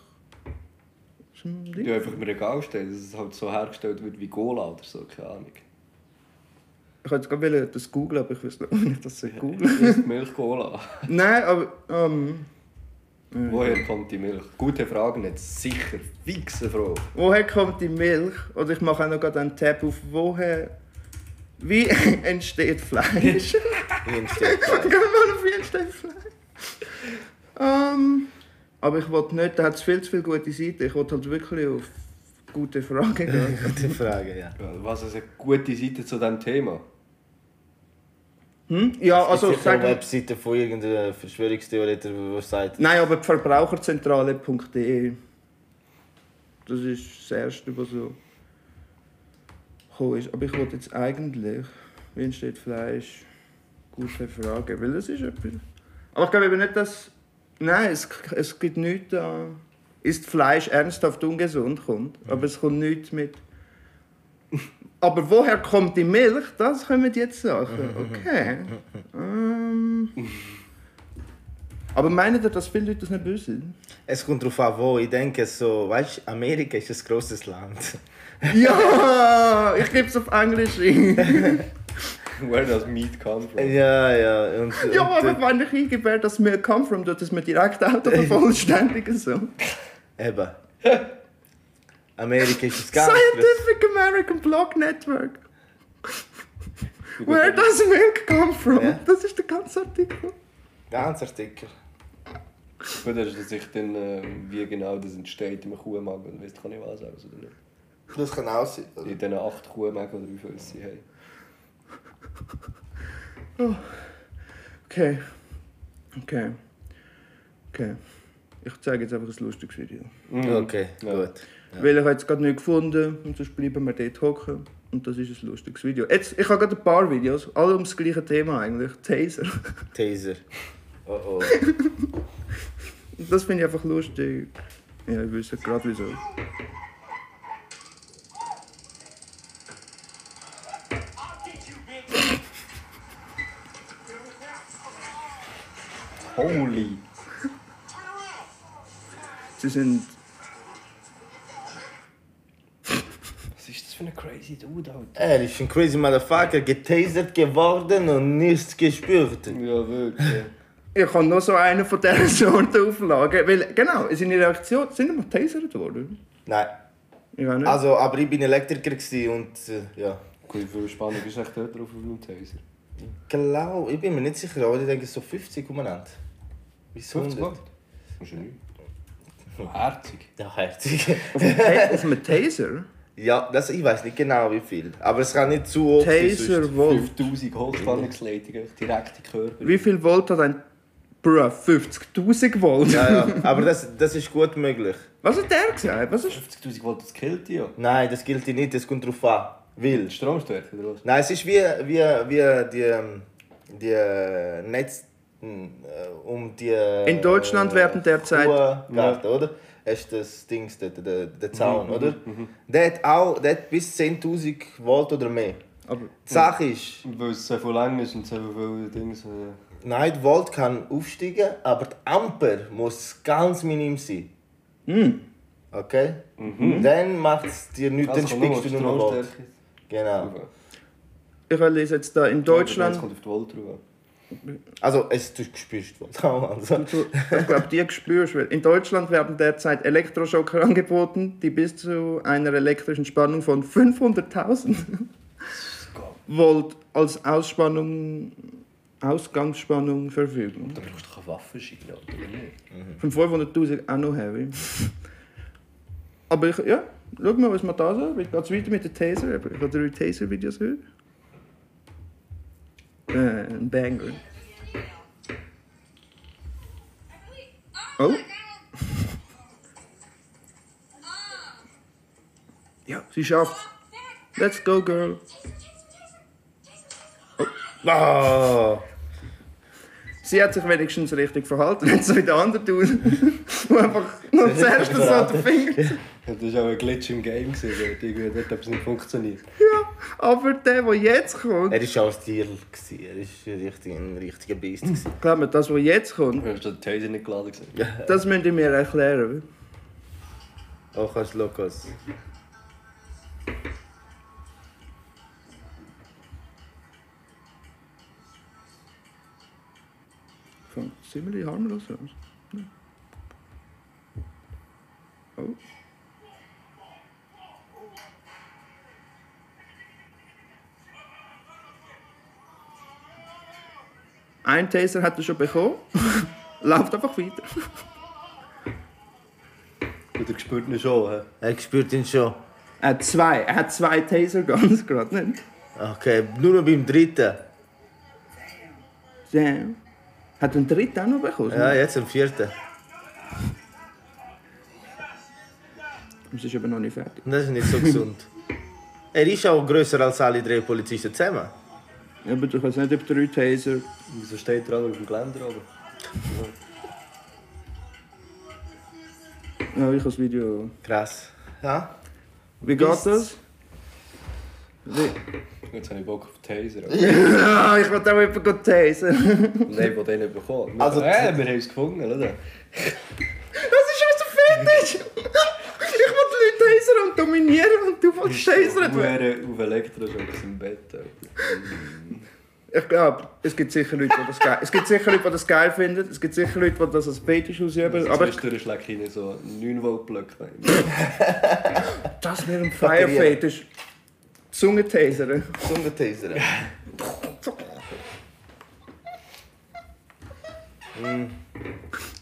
Ein Ding. Die einfach im Regal stehen, dass es halt so hergestellt wird wie Cola oder so, keine Ahnung. Ich wollte gerade das googeln, aber ich weiß nicht, ob ich das so googeln Ist Milch Cola? Nein, aber. Ähm, Woher kommt die Milch? Gute Frage, nicht sicher. Fixe Frage. woher kommt die Milch? Oder ich mache auch noch gerade einen Tab auf, woher. Wie entsteht Fleisch? Wie entsteht Gehen wir mal auf wie entsteht Fleisch? Ähm, aber ich wollte nicht, da hat es viel zu viele gute Seiten. Ich wollte halt wirklich auf gute Fragen gehen. Gute Frage, ja. Was ist eine gute Seite zu diesem Thema? Hm? Ja, also es gibt sicher eine sagen. Webseite von irgendeiner Verschwörungstheoretiker, die sagt, Nein, aber die Verbraucherzentrale.de. Das ist das erste, was so gekommen ist. Aber ich wollte jetzt eigentlich, wie entsteht Fleisch? Gute Frage, weil das ist etwas. Aber ich glaube eben nicht, dass. Nein, es, es gibt nichts da. Ist Fleisch ernsthaft ungesund kommt, aber es kommt nichts mit. Aber woher kommt die Milch? Das können wir jetzt sagen. Okay. Ähm. Aber meinen ihr, dass viele Leute das nicht wissen? es kommt darauf an, wo. Ich denke so, weißt du, Amerika ist ein grosses Land. Ja, ich gebe es auf Englisch ein. Where does meat come from? ja, ja. Und, Ja, und, aber wenn ich eingebe, dass mir come from, dort ist mir direkt Auto vervollständigen so. Eben. Amerika ist ganz grosses Scientific American Blog Network. Where does milk come from? Ja. Das ist der ganze Artikel. Ganz Artikel. Gut, hast du sich dann, äh, wie genau das entsteht im Kuhmagen, weißt du nicht was aus, oder nicht? Das kann auch sein. oder? In diesen acht Kuhmägen oder wie viel sie Okay. Okay. Okay. Ich zeige jetzt einfach ein lustiges Video. Okay, gut. Weil ich habe jetzt gerade nicht gefunden und sonst bleiben wir dort hocken. Und das ist ein lustiges Video. Jetzt, ich habe gerade ein paar Videos, alle um das gleiche Thema eigentlich. Taser. Taser. Oh oh. Das finde ich einfach lustig. Ja, ich weiß gerade wieso. Sind. Was ist das für ein crazy Dude, Alter? Er ist ein crazy Motherfucker, getasert geworden und nichts gespürt. Ja, wirklich. Ich habe noch so einen von dieser Sorte Auflagen. Weil, genau, seine Reaktion. Sind wir tasert worden? Nein. Ich auch nicht. Also, aber ich bin Elektriker und äh, ja. Gut, wie viel Spannung ist echt dort drauf auf dem Taser? Genau, ich bin mir nicht sicher, aber ich denke so 50 umeinander. Bis 50 100. Watt? Ist ja nicht. Herzig. Ja, herzig. auf, einem Taser? ja, das, ich weiß nicht genau wie viel. Aber es kann nicht zu sonst- Taser Volt. 5000 Hochspannungsleitungen direkt in den Körper. Wie viel Volt hat ein. Bruh, 50.000 Volt? Ja, ja, aber das, das ist gut möglich. Was hat der gesagt? Was ist. 50.000 Volt, das killt dich ja. Nein, das gilt nicht, das kommt drauf an. Weil. Stromstärke oder was? Nein, es ist wie, wie, wie die, die Netz um die. äh, In Deutschland werden derzeit- Kuhgarten, oder? Hast du das Ding dort, der, der Zaun, oder? Der hat auch der hat bis 10.000 Volt oder mehr. Aber. Die Sache ist, Weil es so viel lang ist und so viele Dings. Äh, nein, die Volt kann aufsteigen, aber die Ampere muss ganz minim sein. Okay? Dann macht es dir nichts, dann spiegst du nur noch Volt. Genau. Ich lese jetzt da in Deutschland. kommt auf die Volt drauf. Also, es, du spürst Volt auch. Also. Du, ich glaube, die spürst du. In Deutschland werden derzeit Elektroschocker angeboten, die bis zu einer elektrischen Spannung von 500.000 Volt als Ausspannung, Ausgangsspannung verfügen. Da brauchst du doch einen Waffenschein, oder nicht? Von 500.000 auch noch heavy. Aber ich, ja, schau mal, was wir da so. Wie geht es weiter mit den Taser? Ich habe drei Taser-Videos gehört. Äh, ein Banger. Oh. Ja, sie schafft. Let's go, girl. Ah! Sie hat sich wenigstens richtig verhalten, nicht so wie der andere Dude, der einfach noch zuerst so den Finger... Das war auch ein Glitch im Game, gewesen, dort irgendwie hat etwas nicht funktioniert. Ja, aber der, der jetzt kommt... Er war auch ein Tier. gewesen. Er war richtig, ein richtiger Beast. gewesen. Glaub mir, das, was jetzt kommt, Hast du den Taser nicht geladen gesehen? das müsst ihr mir erklären. Kannst du Lukas. Fängt ziemlich harmlos an. Ja. Oh. Ein Taser hat er schon bekommen. Läuft einfach weiter. Gut, er spürt ihn schon. hä? Er spürt ihn schon. Er hat zwei. Er hat zwei Taser ganz gerade nicht. Okay, nur noch beim dritten. Damn. Hat ein dritten auch noch bekommen? Ja, jetzt am vierten. Das ist aber noch nicht fertig. Das ist nicht so gesund. Er ist auch grösser als alle drei Polizisten zusammen. Ja, aber du kannst nicht über drei Taser. Wieso steht er auf dem Geländer oben? Ja, ich habe das Video. Krass. Ja? Wie geht das? Wie? Jetzt habe ich Bock auf Taser. Ja, ich will auch jemanden tasern. Nein, ich will den nicht bekommen. Also- äh, wir haben es gefunden, oder? Das ist schon so fertig! Ich will die Leute tasern und dominieren und du willst tasern. Hure auf Elektroschock im Bett. Ich glaube, es gibt sicher Leute, die das geil Es gibt sicher Leute, die das geil finden. Es gibt sicher Leute, die das als Fetisch ausüben. Aber ich, schlägt ihnen so 9 Volt Blöcke. das wäre ein Fire-Fetisch. Zunge tasern. Zungentaser.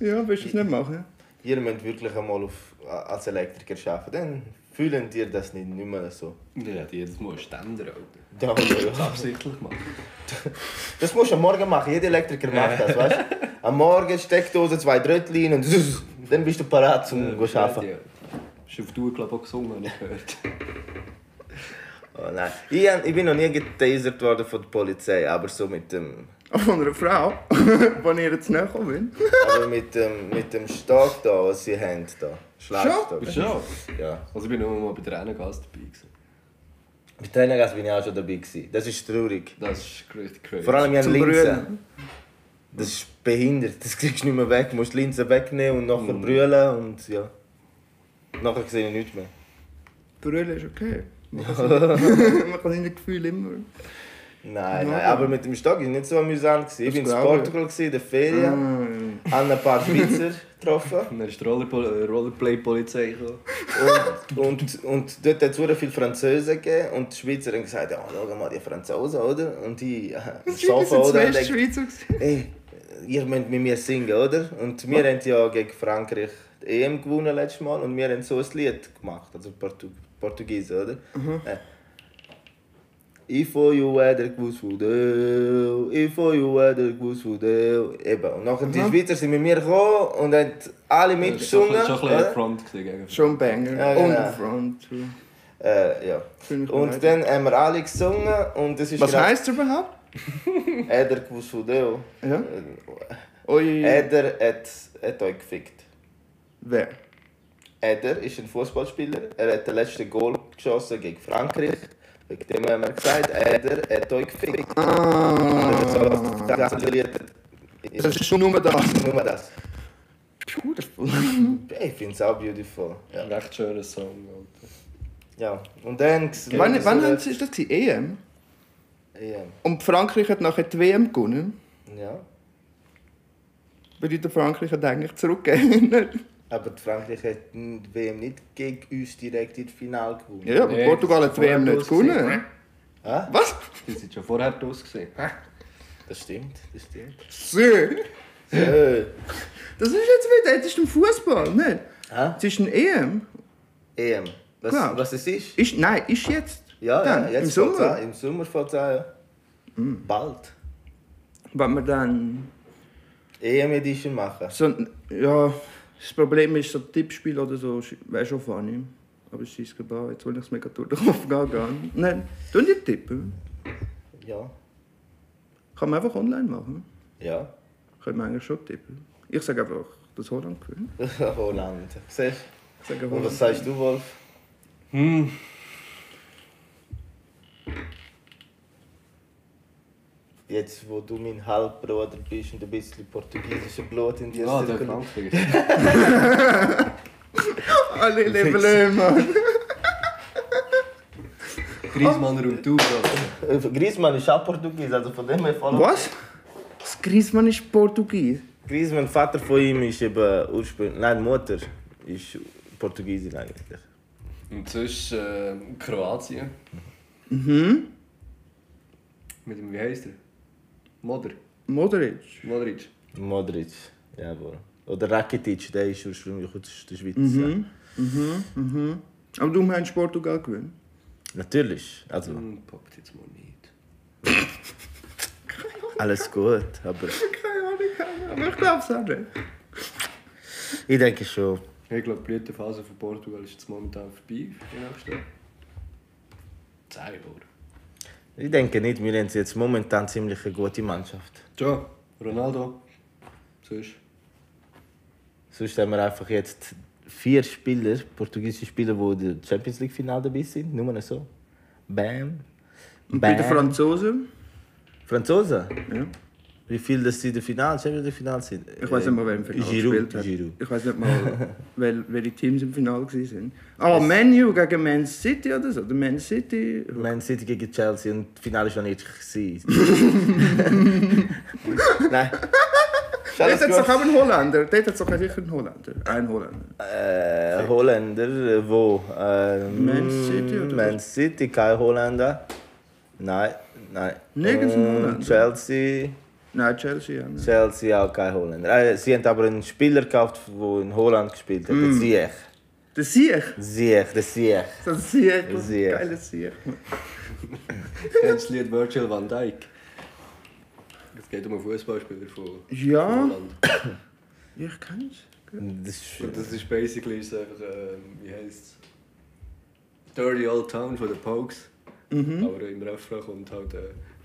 Ja, willst du es nicht machen? Ihr müsst wirklich einmal auf, als Elektriker arbeiten. Dann Fühlen dir das nicht, nicht mehr so? Ja, die jedes Mal Ständer, Alter. Ja, Das ja, ja. absichtlich gemacht. Das musst du am Morgen machen. Jeder Elektriker macht das, weißt du? Am Morgen Steckdose, zwei Drittel und dann bist du parat zum ja, arbeiten. Ja. Bist du auf Tour, glaube ich, auch gesungen, habe ich gehört. Oh nein. Ich, ich bin noch nie getasert worden von der Polizei, aber so mit dem, Von einer Frau, die ich jetzt näher bin. aber mit dem, mit dem Stock da, was sie haben da. Schlagstock. Schon? Ja. Also ich bin nur mal bei der Tränengas dabei gewesen. Bei Trainergas bin ich auch schon dabei gewesen. Das ist traurig. Das ist richtig crazy. Vor allem an Zum Linsen. Brüllen. Das ist behindert. Das kriegst du nicht mehr weg. Du musst die Linsen wegnehmen und nachher brüllen und ja. Nachher sehe ich nichts mehr. Brüllen ist okay. Man kann seine Gefühle immer. Nein, nein, aber mit dem Stock war nicht so amüsant. gewesen. Ich bin in. Portugal gewesen, in der Ferien, Ah, habe ein paar Schweizer getroffen Und dann ist die äh, Rollerplay-Polizei und, und, und dort hat es sehr viele Franzosen gegeben und die Schweizer haben gesagt, ja, schau mal die Franzosen, oder? Und die äh, war oder? die Und. Ey, ihr müsst mit mir singen, oder? Und wir haben ja gegen Frankreich die EM gewonnen letztes Mal und wir haben so ein Lied gemacht, also Portu Portugiesen, oder? Äh. Ich von you der gewusst von dir, ich von you der gewusst von dir. Eben. Und nachher die Schweizer sind mit mir gekommen und haben alle Das war schon, mitgesungen. schon ein bisschen? Front gewesen gegen Schon ein Banger. Ja, genau. Und der Front. Äh, ja. Und dann haben wir alle gesungen und es ist Was gerade- heisst es überhaupt? Eder gewusst von dir. Ja? Äh, Oi. Eder hat, hat euch gefickt. Wer? Eder ist ein Fußballspieler. Er hat den letzten Goal geschossen gegen Frankreich. Wegen dem haben wir gesagt, Eder hat euch gefickt. Ah. Das ganze Lied Das ist schon nur das. nur das. Beautiful. Ich finde es auch beautiful. Ja. Ein recht schöner Song. Alter. ja. Und dann... wann wann haben sie, ist das? gewesen? EM? Ja. Und Frankreich hat nachher die WM gewonnen. ja. Bedeutet, Frankreich hat eigentlich zurückgegeben. Aber Frankreich hat die WM nicht gegen uns direkt ins Finale gewonnen. ja, aber Nee, Portugal das hat die WM nicht gewonnen. Ah? Was? Die sind schon vorher draus. Das stimmt, das stimmt. So. Äh. Das ist jetzt wieder, das ist ein Fußball, nicht? Hä? Es ist ein EM. EM. Was, Klar. was es ist? Ist, nein, ist jetzt. Ja, Dann, ja jetzt im Sommer. an. Im Sommer fängt es an, ja. Bald. Wenn wir dann EM-Edition machen. so, ja, das Problem ist, so Tippspiel oder so wäre schon funny. Aber es ist gebar, jetzt will ich es mega durch den Kopf gehen. Nein, tun die tippen. Ja. Kann man einfach online machen. Ja. Können wir eigentlich schon tippen. Ich sage einfach, dass Holland gewinnt. Holland. Siehst Ich sage du? Und was sagst du, Wolf? Jetzt, wo du mein Halbbruder bist und ein bisschen portugiesisches Blut in dir der zirkuliert. Frankreich. Alle leben Mann. Griezmann und du, Alter. Äh, Griezmann ist auch Portugies, also von dem her voll. Was? Das Griezmann ist Portugies. Griezmann, Vater von ihm ist eben ursprünglich. Nein, Mutter ist Portugiesin eigentlich. Und sonst äh, Kroatien. Mhm. Mit dem, wie heißt er? Moder. Modric. Modric. Modric, jawohl. Oder Rakitic, der ist ursprünglich aus der Schweiz. Mhm. Mhm. Mhm. Aber du meinst Portugal gewinnen? Ja. Natürlich, also Hm, poppt jetzt mal nicht. alles gut, aber Keine Ahnung, aber ich glaube es auch nicht. ich denke schon. Ich glaube, die Blütenphase von Portugal ist jetzt momentan vorbei. für Die nächsten 10 Jahre. Ich denke nicht, wir haben jetzt momentan ziemlich eine gute Mannschaft. Ja, Ronaldo. Sonst. Sonst haben wir einfach jetzt vier Spieler, portugiesische Spieler, die im Champions League Finale dabei sind. Nur so. Bam. Und bei den Bam. Franzosen? Franzosen? Ja. Wie viel das sie in der Finale, Champions League Finale sind? Ich weiß nicht mal, wer im Finale Giroud, gespielt hat. Giroud. Ich weiß nicht mal, wel, welche Teams im Finale waren. Aber Man U gegen Man City oder so. Man City. Man City gegen Chelsea und das Finale war noch nicht. Nein. Dort hat es doch auch einen Holländer. Dort hat es doch sicher einen Holländer. Ein Holländer. Äh, Holländer, äh, wo? Äh, Man City oder Man? City, kein Holländer. Nein, nein. Nirgends ein Holländer. Chelsea, Nein, Chelsea ja nicht. Chelsea auch kein Holländer. Äh, sie haben aber einen Spieler gekauft, der in Holland gespielt hat, Mm. mm. Ziyech. Der Sieg. Sieg, der Sieg. So ein Sieg. Der Sieg. Geiler Sieg. Kennst du das Lied Virgil van Dijk? Es geht um einen Fußballspieler von Ja. Holland. Ja, ich kenn's. Das ist schön. Und das ist basically ist einfach, ähm, wie heisst es? Dirty Old Town von den Pokes. Aber im Refrain kommt halt äh,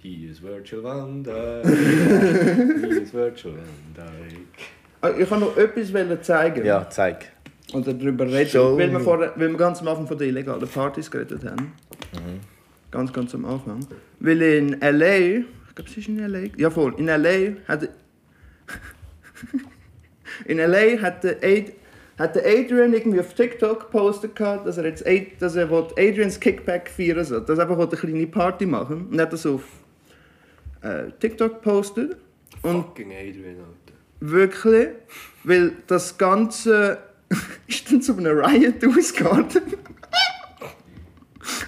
He is Virgil van Dijk. He is Virgil van Dijk. Ah, Ich wollte noch etwas zeigen. Ja, zeig. Und darüber reden, Show weil wir, weil ganz am Anfang von den illegalen Partys geredet haben. Ganz, ganz am Anfang. Weil in L.A., ich glaube, es ist in L.A., ja voll, in L.A. hat... in L.A. hat der, Ad, hat der Adrian irgendwie auf TikTok gepostet, dass er jetzt Ad, dass er will Adrians Kickback feiern soll. Dass er einfach will eine kleine Party machen Und hat das auf äh, TikTok gepostet. Und Fucking Adrian, Alter. Wirklich, weil das Ganze ist dann zu einem Riot ausgegangen.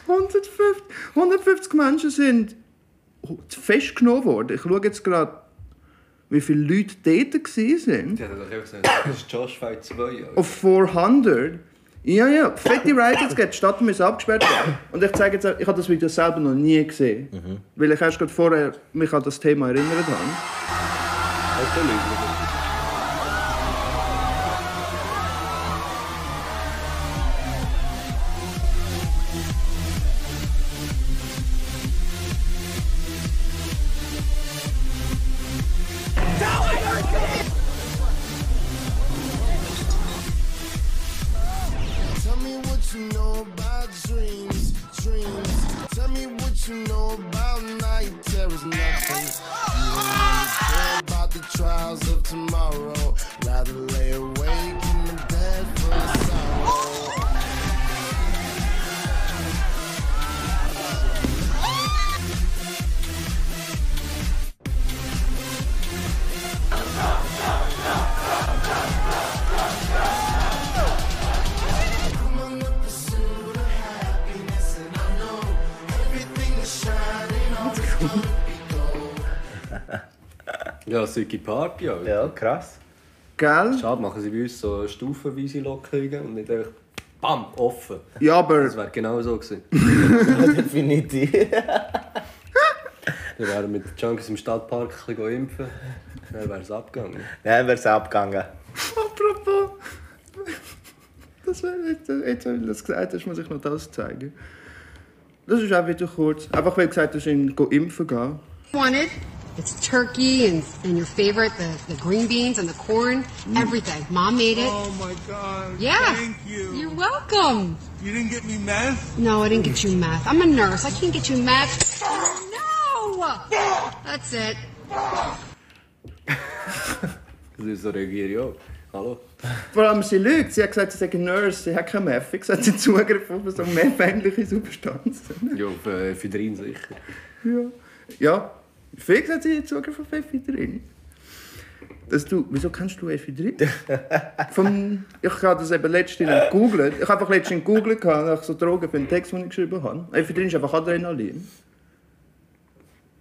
150, 150 Menschen sind festgenommen worden. Ich schaue jetzt gerade, wie viele Leute dort waren. Die hat doch einfach gesagt, das ist Josh Fight 2. Alter. Auf 400. Ja, ja, fette Riots gegeben. Die Stadt muss abgesperrt werden. Und ich zeige jetzt, ich habe das Video selber noch nie gesehen. Weil ich erst gerade vorher mich an das Thema erinnert habe. Ja, Siki Party, Alter. Ja, krass. Gell? Schade, machen sie bei uns so stufenweise Lockerungen und nicht einfach BAM, offen. Ja, aber Das wäre genau so gewesen. Definitiv. Wir wären mit den Junkies im Stadtpark ein bisschen impfen. Dann wäre es abgegangen. Dann wäre es abgegangen. Apropos. Das wär, jetzt, jetzt, wenn du das gesagt hast, muss ich noch das zeigen. Das ist auch wieder kurz. Einfach weil du gesagt hast, go impfen gehen. wanted. It's turkey and, and your favorite, the, the green beans and the corn, mm. everything. Mom made it. Oh my god. yeah. Thank you. You're welcome. You didn't get me meth? No, I didn't get you meth. I'm a nurse. I can't get you meth. No! That's it. Das ist so reagiere ich auch. Hallo? Vor allem sie lügt. Sie hat gesagt, sie sei eine Nurse, sie hat keinen Meth. Sie hat sie Zugriff auf so meth-ähnliche Substanzen. Ja, auf äh, Ephedrin sicher. ja. Ja. Fix hat sie Zugriff auf Ephedrin. Dass du, wieso kennst du Ephedrin? Vom, ich habe das eben letztens gegoogelt. Ich habe einfach letztens gegoogelt nach so Drogen für einen Text, den ich geschrieben habe. Ephedrin ist einfach Adrenalin.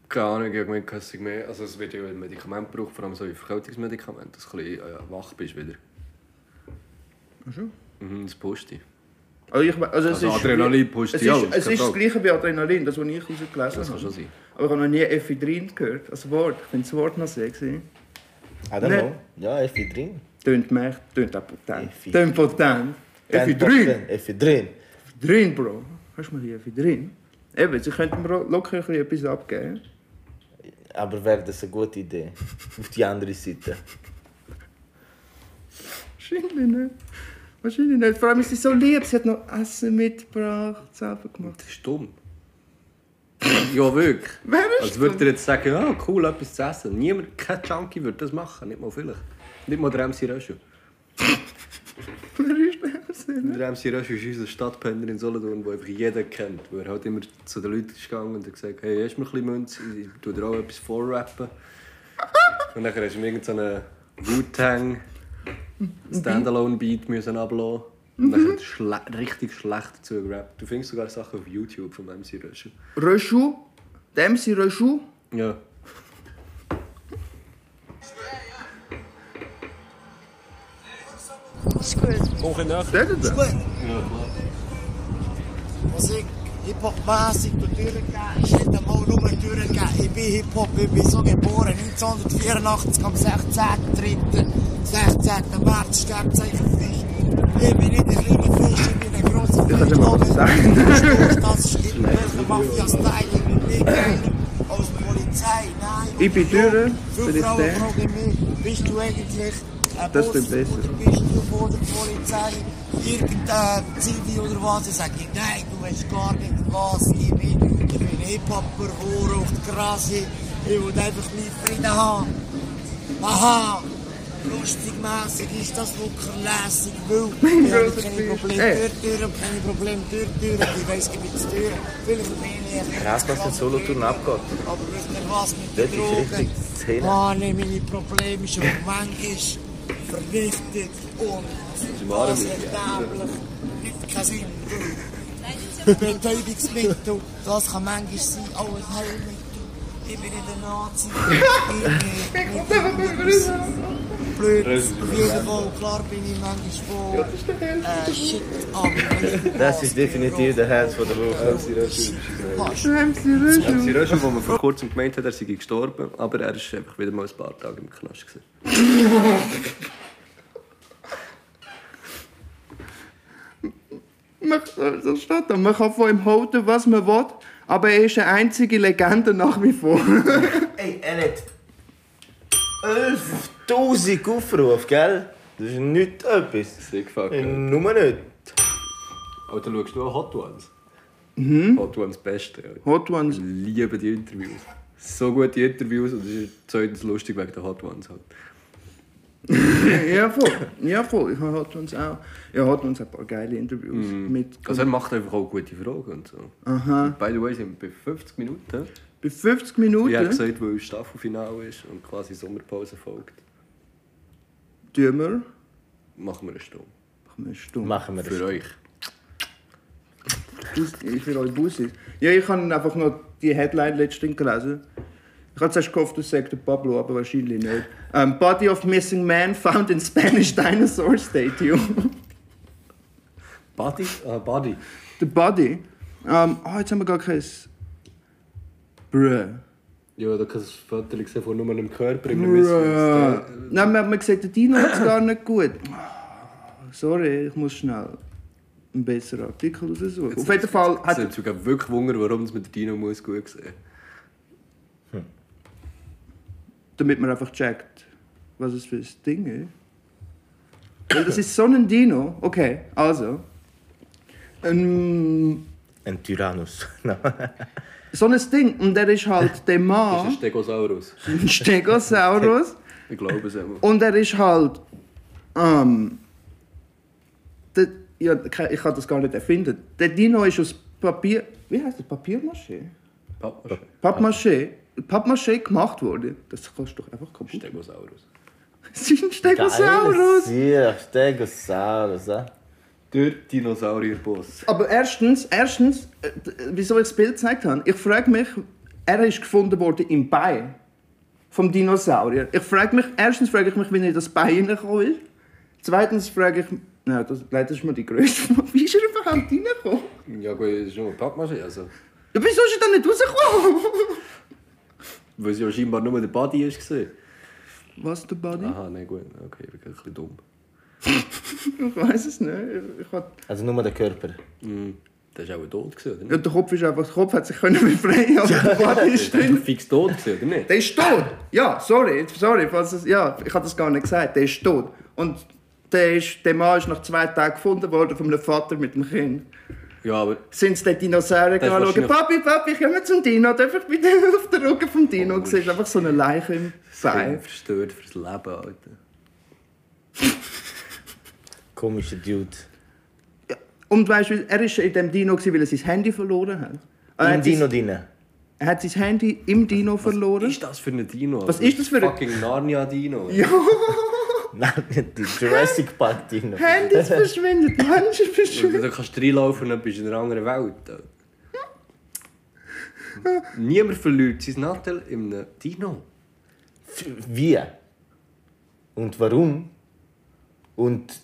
Keine Ahnung, ich habe gemeint, dass ich mehr... Also es wird ja ein Medikament gebraucht, vor allem so wie Verkältungsmedikamente, dass du ein bisschen äh, wach bist wieder. Ach so. Mhm, das pusht dich. Also, ich, also, es Also ist, Adrenalin pusht es dich auch, ist, das es ist das auch. gleiche wie Adrenalin, das, was ich rausgelesen Das habe. kann schon sein. Aber ich habe noch nie Ephedrin gehört, als Wort. Ich finde das Wort noch sexy. I don't Nee. know. Ja, Ephedrin. Tönt mich, tönt auch potent. Tönt potent. Ephedrin. Ephedrin. Ephedrin, Bro. Hast du mal hier Ephedrin? Eben, sie könnten mir auch locker ein bisschen etwas abgeben. Aber wäre das eine gute Idee? Auf die andere Seite. Wahrscheinlich nicht. Wahrscheinlich nicht. Vor allem ist sie so lieb. Sie hat noch Essen mitgebracht, selber gemacht. Das ist dumm. ja, wirklich. Wer ist Als würde er jetzt sagen, ja, cool, etwas zu essen. Niemand, kein Junkie würde das machen, nicht mal vielleicht. Nicht mal der MC Röschel. Wer ist das denn? Der MC Röschel ist unser Stadtpenner in Solothurn, den einfach jeder kennt. Wo er halt immer zu den Leuten ist gegangen und hat gesagt, hey, hast du mir ein bisschen Münze? Ich tue dir auch etwas vorrappen. Und dann hast du mir irgendeinen Wu-Tang Standalone-Beat müssen ablassen. Und dann hat er schle richtig schlecht dazu gerappt. Du findest sogar Sachen auf YouTube von MC Röschel. Röschu? Der MC Röschu? Ja. Ist gut. Hoch in der Redet er? Gut. Musik, Hip-Hop-mässig durchgegeben, ist nicht einmal nur durchgegeben. Ich bin Hip-Hop, ich bin so geboren, 1984 am 16.3. 16. März, Sternzeichen Fisch. Ich bin nicht ein kleiner Fisch, ich bin ein grosser Ich kann Fisch. mal was sagen. Das ist irgendwelcher Mafia-Style, ich bin nicht als die Polizei. Nein, Ich bin durch, bin ich der. bist du eigentlich ein Das Boss besser. oder bist du von der Polizei irgendein Zivi oder was? Ich sage, nein, du weißt gar nicht was ich bin. Ich bin Hip-Hopper, Hure auf der Grasse. Ich will einfach meinen Frieden haben. Aha! Lustigmässig ist das locker lässig, weil ich habe keine Probleme Ey. durch Türen und keine Probleme durch Türen. Ich weiss, ich bin zu Türen. Viele von denen Krass, was in Solothurn abgeht. Aber wisst ihr was mit Dort den Drogen? Mann, meine Probleme schon manchmal vernichtet und nämlich nicht keinen Sinn. weil Betäubungsmittel, das kann manchmal sein, auch ein Heilmittel. Ich bin in der Nazi. Ich bin Blöd, auf jeden Fall, klar bin ich manchmal von äh, Shit, aber Das ist definitiv der Herz von der Woche. Sie Röschel, wo man vor kurzem gemeint hat, er sei gestorben, aber er ist einfach wieder mal ein paar Tage im Knast. Gewesen. Man, so steht da. Man kann von ihm halten, was man will, aber er ist eine einzige Legende nach wie vor. Ey, er hat 11.000 Aufrufe, gell? Das ist nicht etwas. Sick fuck. Äh, Nur nicht. Alter, schaust du auch Hot Ones? Mhm. Hot Ones Beste. Hot Ones. Ich liebe die Interviews. So gute Interviews und es ist zweitens lustig wegen der Hot Ones halt. ja, voll. Ja, voll. Ich habe Hot Ones auch. Ja, Hot Ones hat ein paar geile Interviews. Mit Also er macht einfach auch gute Fragen und so. Aha. By the way, sind wir bei 50 Minuten. Bei 50 Minuten Wie er gesagt, weil das Staffelfinale ist und quasi Sommerpause folgt, tun wir. machen wir eine Stunde. Machen wir eine Stunde. Machen wir Für euch. Ich will euch Bussi. Ja, ich habe einfach noch die Headline letztens gelesen. Ich habe zuerst gehofft, das sagt der Pablo, aber wahrscheinlich nicht. Um, Body of missing man found in Spanish dinosaur statue. Buddy? Ah, Buddy. The body. Um, oh, jetzt haben wir gar kein. Bruh. Ja, da kannst du ein Foto sehen von nur einem Körper im. Misswitz. Nein, man, man sieht, der Dino hat es gar nicht gut. Sorry, ich muss schnell einen besseren Artikel raussuchen. Auf jeden Fall Es hat hat sogar wirklich Wunder, warum es mit der Dino muss gut sehen damit man einfach checkt, was es für ein Ding ist. Weil das ist so ein Dino. Okay, also. Ähm, Ein Tyrannus. so ein Ding. Und der ist halt der Das ist ein Mann, Stegosaurus. ein Stegosaurus. Ich glaube es immer. Und er ist halt. Ähm, der, ja, ich kann das gar nicht erfinden. Der Dino ist aus Papier. Wie heißt das? Papiermaché? Pappmaché. Pappmaché gemacht worden. Das kannst du doch einfach kaputt. Stegosaurus. Es ist ein Stegosaurus. Sehr Stegosaurus, eh? Der Dinosaurierboss. Aber erstens, erstens, äh, d- wieso ich das Bild gezeigt habe, ich frage mich, er ist gefunden worden im Bein vom Dinosaurier. Ich frage mich, erstens frage ich mich, wie er in das Bein hineingekommen ist. Zweitens frage ich, nein, das, nein, das ist mir die größte Frage. Wie ist er überhaupt reingekommen? Ja gut, das ist nur eine Pappmaschine. Also, Ja, wieso ist er dann nicht rausgekommen? weil es ja scheinbar nur der Buddy ist. Was, der Buddy? Aha, nein, gut. Okay, ich bin ein bisschen dumm. Ich weiß es nicht. Ich, ich Also nur der Körper. Der war auch tot, gewesen, oder ja, der Kopf ist einfach, der Kopf hat sich können befreien, aber der Buddy ist Der drin. war fix tot, gewesen, oder nicht? Der ist tot. Ja, sorry, sorry, falls es, ja, ich habe das gar nicht gesagt. Der ist tot. Und der, ist, der Mann ist nach zwei Tagen gefunden worden von einem Vater mit dem Kind. Ja, aber Sind sie den Dinosaurier Das anschauen? wahrscheinlich- Papi, Papi, komm mal zum Dino. Darf ich bitte auf den Rücken vom Dino? Oh, Du siehst einfach so eine Leiche im ich Bein. bin verstört fürs Leben, Alter. Komischer Dude. Und weißt du, er war in dem Dino, gewesen, weil er sein Handy verloren hat. Er Im hat Dino sein, drin. er hat sein Handy im Dino verloren. Was ist das für ein Dino? Was ist das für ein- Fucking Narnia-Dino. Ja, Jurassic Park Dino. Handys verschwinden, Menschen verschwinden. Da kannst du reinlaufen und dann bist du in einer anderen Welt. Niemand verliert sein Nattel in einem Dino. Wie? Und warum? Und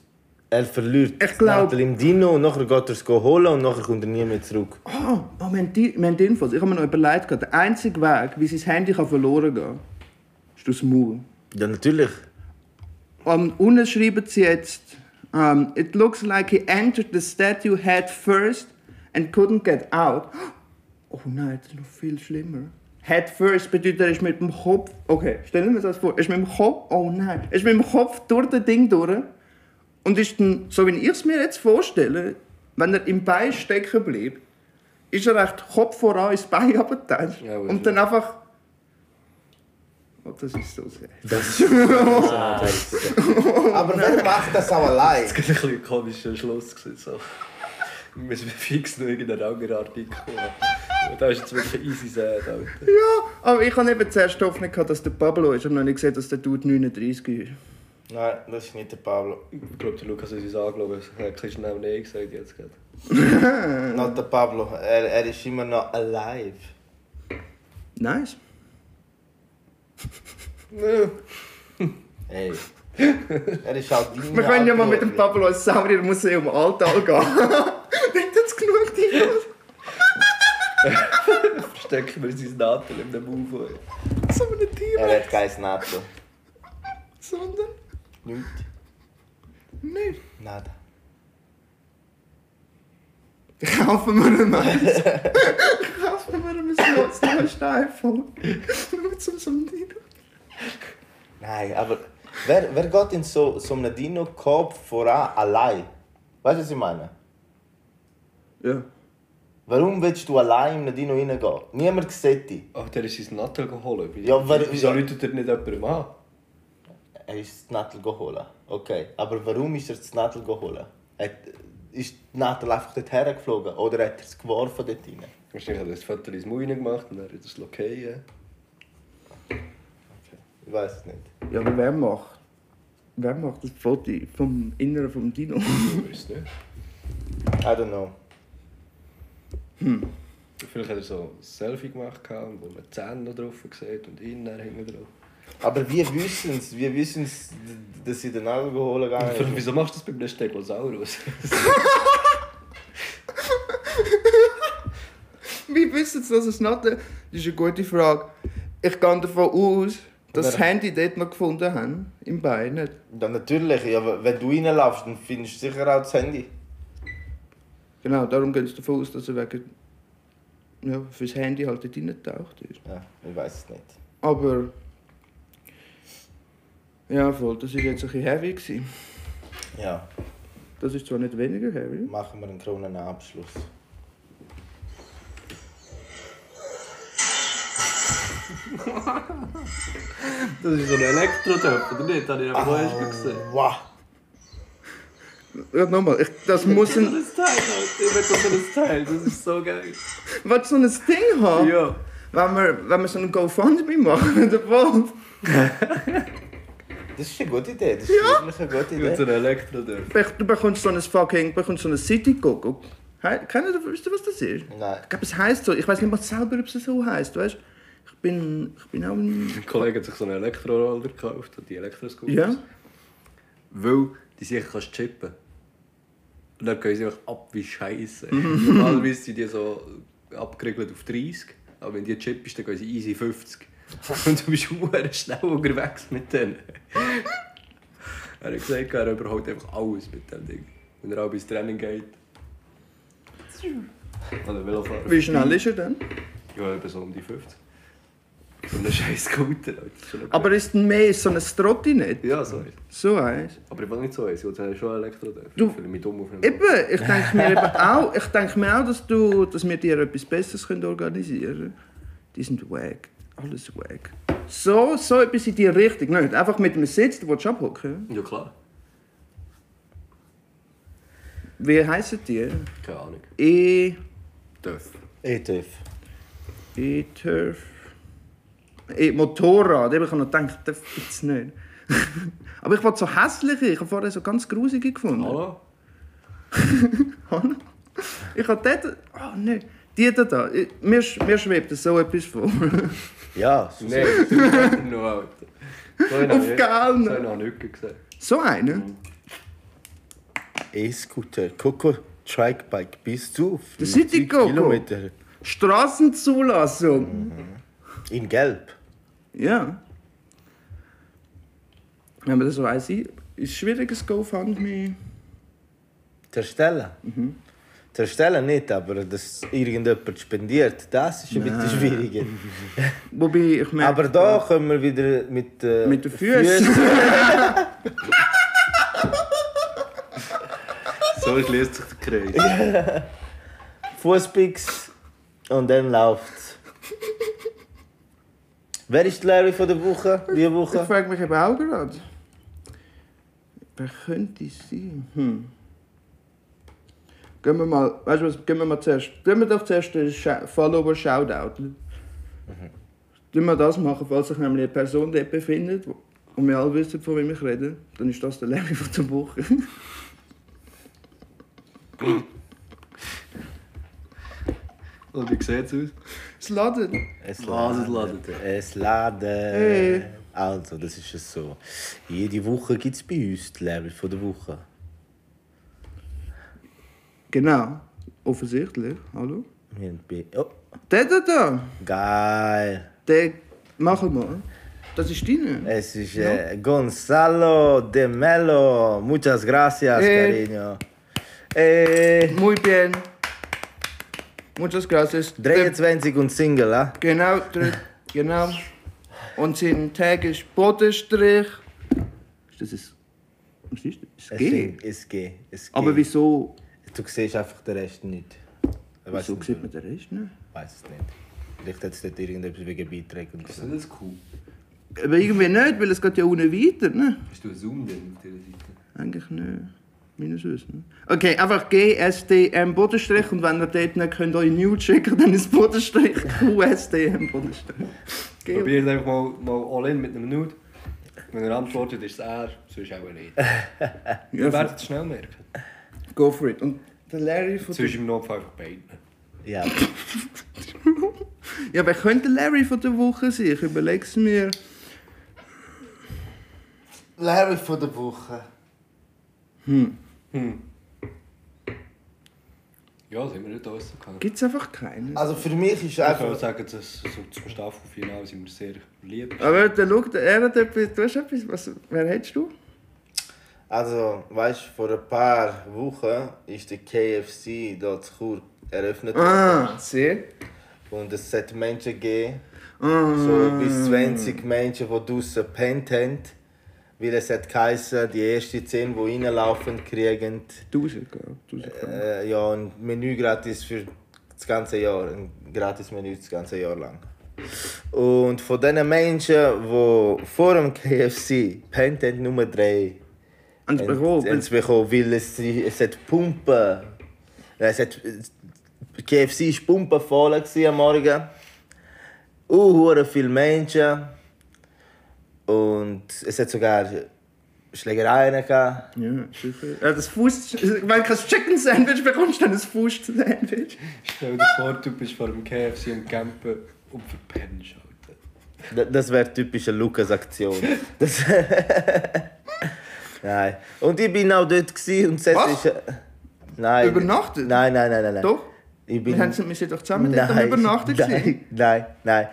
Er verliert Ich das glaub- im Dino und nachher geht er es holen und nachher kommt er nie mehr zurück. Oh, oh wir, haben die, wir haben die Infos. Ich habe mir noch überlegt, der einzige Weg, wie sein Handy kann verloren kann, ist durchs Maul. Ja, natürlich. Und unten schreiben sie jetzt, um, it looks like he entered the statue head first and couldn't get out. Oh nein, das ist noch viel schlimmer. Head first bedeutet, er ist mit dem Kopf. Okay, stellen wir uns das vor. Er ist mit dem Kopf. Oh nein. Er ist mit dem Kopf durch das Ding durch. Und ist dann, so wie ich es mir jetzt vorstelle, wenn er im Bein stecken bleibt, ist er echt Kopf voran ins Bein abgetatscht. Ja, und dann einfach. Oh, das ist so sehr. Das Aber wer macht das auch allein? Das war ein bisschen ein komischer Schluss. So. Wir müssen fix noch irgendeinen anderen Artikel kommen. Da ist jetzt wirklich easy sad, Alter. Ja, aber ich habe eben zuerst Hoffnung gehabt, dass der Pablo ist. Ich habe noch nicht gesehen, dass der Dude 39 ist. Nein, das ist nicht der Pablo. Ich glaube, der Lukas hat uns angeschaut. Er hat ein bisschen schnell Nein gesagt jetzt gerade. Not der Pablo. Er, er ist immer noch alive. Nice. Hey. Er ist halt dein Wir können ja mal mit dem Pablo ins Sauriermuseum Alltal gehen. Nicht jetzt genug die Verstecken wir sein Nadel in dem Move. so eine Tier, Er hat kein Natto. sondern Nichts. nicht. Nada. Kaufen wir ihm eins. Kaufen wir ihm ein Slot, neues iPhone. Mit so so einem Dino. Nein, aber wer, wer geht in so, so einem Dino-Kopf voran allein? Weißt du, was ich meine? Ja. Warum willst du allein in einen Dino reingehen? Niemand sieht dich. Ach, der ist sein Nadel geholt. Ja, wer- Wieso ja. läutet er nicht jemandem an? Er ist das Nadel geholt. Okay, aber warum ist er das Nadel geholt? Ist die Nadel einfach dort hergeflogen oder hat er es geworfen dort rein? Wahrscheinlich hat er das Foto ins Maul gemacht und dann hat er das Lokeien. Ich weiß es nicht. Ja, aber wer macht? Wer macht das Foto vom Inneren vom Dino? Ich weiß nicht. I don't know. Vielleicht hat er so ein Selfie gemacht, wo man die Zähne noch drauf sieht und ihn dann hinten drauf. Aber wir wissen es, wir wissen es, dass sie den Nadel geholt haben. Wieso machst du das bei einem Stegosaurus? Wie wissen Sie, dass es nicht... Das ist eine gute Frage. Ich gehe davon aus, dass das Handy dort noch gefunden haben. Im Bein. Nicht? Ja, natürlich. Ja, aber wenn du reinlaufst, dann findest du sicher auch das Handy. Genau, darum gehen sie davon aus, dass er wegen... Ja, fürs Handy halt dort reingetaucht ist. Ja, ich weiß es nicht. Aber... Ja, voll. Das war jetzt ein bisschen heavy. Gewesen. Ja, Das ist zwar nicht weniger heavy. machen wir einen Kronenabschluss. Das ist so ein Elektrotöpf, oder nicht? Das habe ich aber erst gesehen. Wow! Ja, nochmal. Ich, das muss ein... Das Teil. Ich will so ein Teil, das ist so geil. Was so ein Ding haben? Ja. Wenn wir, wenn wir so einen GoFundMe machen, der Wolf. Das ist eine gute Idee. Das ist wirklich eine gute Mit so Idee. einem Elektrotöpf. Du bekommst so ein fucking, bekommst so ein City Coco. Kennt ihr, wisst ihr, was das ist? Nein. Ich glaube, es heisst so. Ich weiß nicht mal selber, ob es so heisst, weißt? Ich bin, ich bin auch ein... Mein Kollege hat sich so einen Elektroroller gekauft, und die Elektroscooters. Ja? Weil die sicher kannst chippen. Und dann gehen sie einfach ab wie Scheiße. Normalerweise sind die so abgeriegelt auf 30, aber wenn die chippst, dann gehen sie easy 50. Und du bist sehr schnell unterwegs mit denen. er hat gesagt, er überholt einfach alles mit dem Ding. Wenn er auch ins Training geht. Oder Velofahrer. Wie schnell ist er denn? Ja, eben so um die 50. So ein scheiß Scooter. Aber ist denn mehr so ein Trottinett? Ja, so eins. So eins? Aber ich will nicht so eins, ich will schon Elektro. Du- Ich fühle mich dumm auf einem Eben, ich denke mir eben auch, ich denke mir auch, dass, du, dass wir dir etwas Besseres können organisieren können. Die sind wack. Alles wack. So, so etwas in die Richtung. Nicht einfach mit einem Sitz, du willst abhocken. Ja klar, Wie heissen die? keine Ahnung. E... Dörf. ETF. E-Turf. E Motorrad. Eben, Ich habe noch gedacht, das gibt es nicht. Aber ich wollte so hässliche. Ich habe vorher so ganz grusige gefunden. Hallo? Hallo? Ich habe dort... Oh nein. Die da. da. Mir, sch- mir schwebt so etwas vor. Ja, so Nein, du bist noch Alter. So einen Auf ich- Gallen. So einen habe ich nicht gesehen. So eine? E-Scooter, Coco Trikebike bis zu Der City 50 Coco. Kilometer. Straßenzulassung. In Gelb. Ja. Wenn man das so weiss, ist es schwierig, ein GoFundMe. Zu erstellen. Zu erstellen nicht, aber dass irgendjemand spendiert, das ist ein bisschen schwieriger. Wobei ich merke. Aber da können wir wieder mit, äh, Mit den Füßen. So schließt sich der Kreis. Fußpicks und dann läuft's. Wer ist der Larry von der Woche? Die Ich Woche? frage mich eben auch gerade. Wer könnte es sein? Hm. Gehen wir mal, weißt du was, gehen wir mal zuerst, gehen wir doch zuerst den Scha- Follower Shoutout. Mhm. Tun wir das machen, falls sich nämlich eine Person dort befindet und wir alle wissen, von wem ich rede, dann ist das der Larry von der Woche. Und wie sieht es aus? Das Laden. Es Laden, laden. Es laden. Hey. Also, das ist es so. Jede Woche gibt es bei uns die Larry von der Woche. Genau. Offensichtlich. Hallo? Wir haben bei- Oh, Der da da. geil. Der, machen wir. Das ist deine. Es ist äh, Gonzalo de Mello. Muchas gracias, Hey. cariño. Eh, Muy bien. Muchas gracias. 23 und Single, ah? Genau, genau. Und sein Tag ist Bodenstrich. Ist das ein. Was ist das? Es Ein G? stimmt, Es geht. Es geht. Aber wieso? Du siehst einfach den Rest nicht. Wieso sieht man den Rest nicht? weiß es nicht. Vielleicht hat es dort irgendetwas wegen Beiträgen Ist so. das cool? Aber irgendwie nicht, weil es geht ja unten weiter, ne? Hast du einen Zoom denn auf dieser Seite? Eigentlich nicht. Meines Wissens. Okay, einfach GSDM Bodenstrich und wenn ihr dort nicht könnt euch Nude schicken, dann ist Bodenstrich QSDM Bodenstrich. Probiert einfach mal, mal all in mit einem Nude. Wenn er antwortet, ist es er, sonst auch nicht. Ihr werdet es schnell merken. Go for it. Und der Larry von Sonst im Notfall einfach beiden. Ja, Ja, wer könnte der Larry von der Woche sein? Ich überlege es mir. Larry von der Woche. Ja, sind wir nicht rausgekommen. Gibt es einfach keinen? Also für mich ist Ich kann einfach. sagen, dass so zum Staffelfinale sind wir sehr lieb. Aber der schau, der- er hat etwas, du hast etwas, was, wer hättest du? Also, weißt du, vor ein paar Wochen ist der KFC dort zu Chur eröffnet Ah, sehr. und es hat Menschen gegeben, Ah. so bis 20 Menschen, die draußen gepennt haben. Weil es hat geheißen, die ersten 10, die reinlaufen, kriegen 1000, glaube ich. 1000 Franken. äh, ja, ein Menü gratis für das ganze Jahr. Ein gratis Menü das ganze Jahr lang. Und von diesen Menschen, die vor dem KFC pennt haben, nur drei. Und Und- bekommen. und es bekommen, weil es, es hat Pumpen. Es hat, KFC war pumpenvoll am Morgen. Uh, viele Menschen. Und es hat sogar Schlägereien gehabt. Ja, sicher. Ja, das Fuß. Wenn du kein Chicken Sandwich bekommst, dann ein Fuß Sandwich. Stell dir vor, du bist vor dem KFC am Campen und verpennst. Alter. Da- Das wäre typische Lukas-Aktion. Nein. Und ich bin auch dort gewesen und es Was? ist. äh, Nein. Übernachtet? Nein, nein, nein, nein. nein. Doch? Ich bin, Wir, haben, wir sind doch zusammen nein, Übernachten gewesen. nein, nein, nein.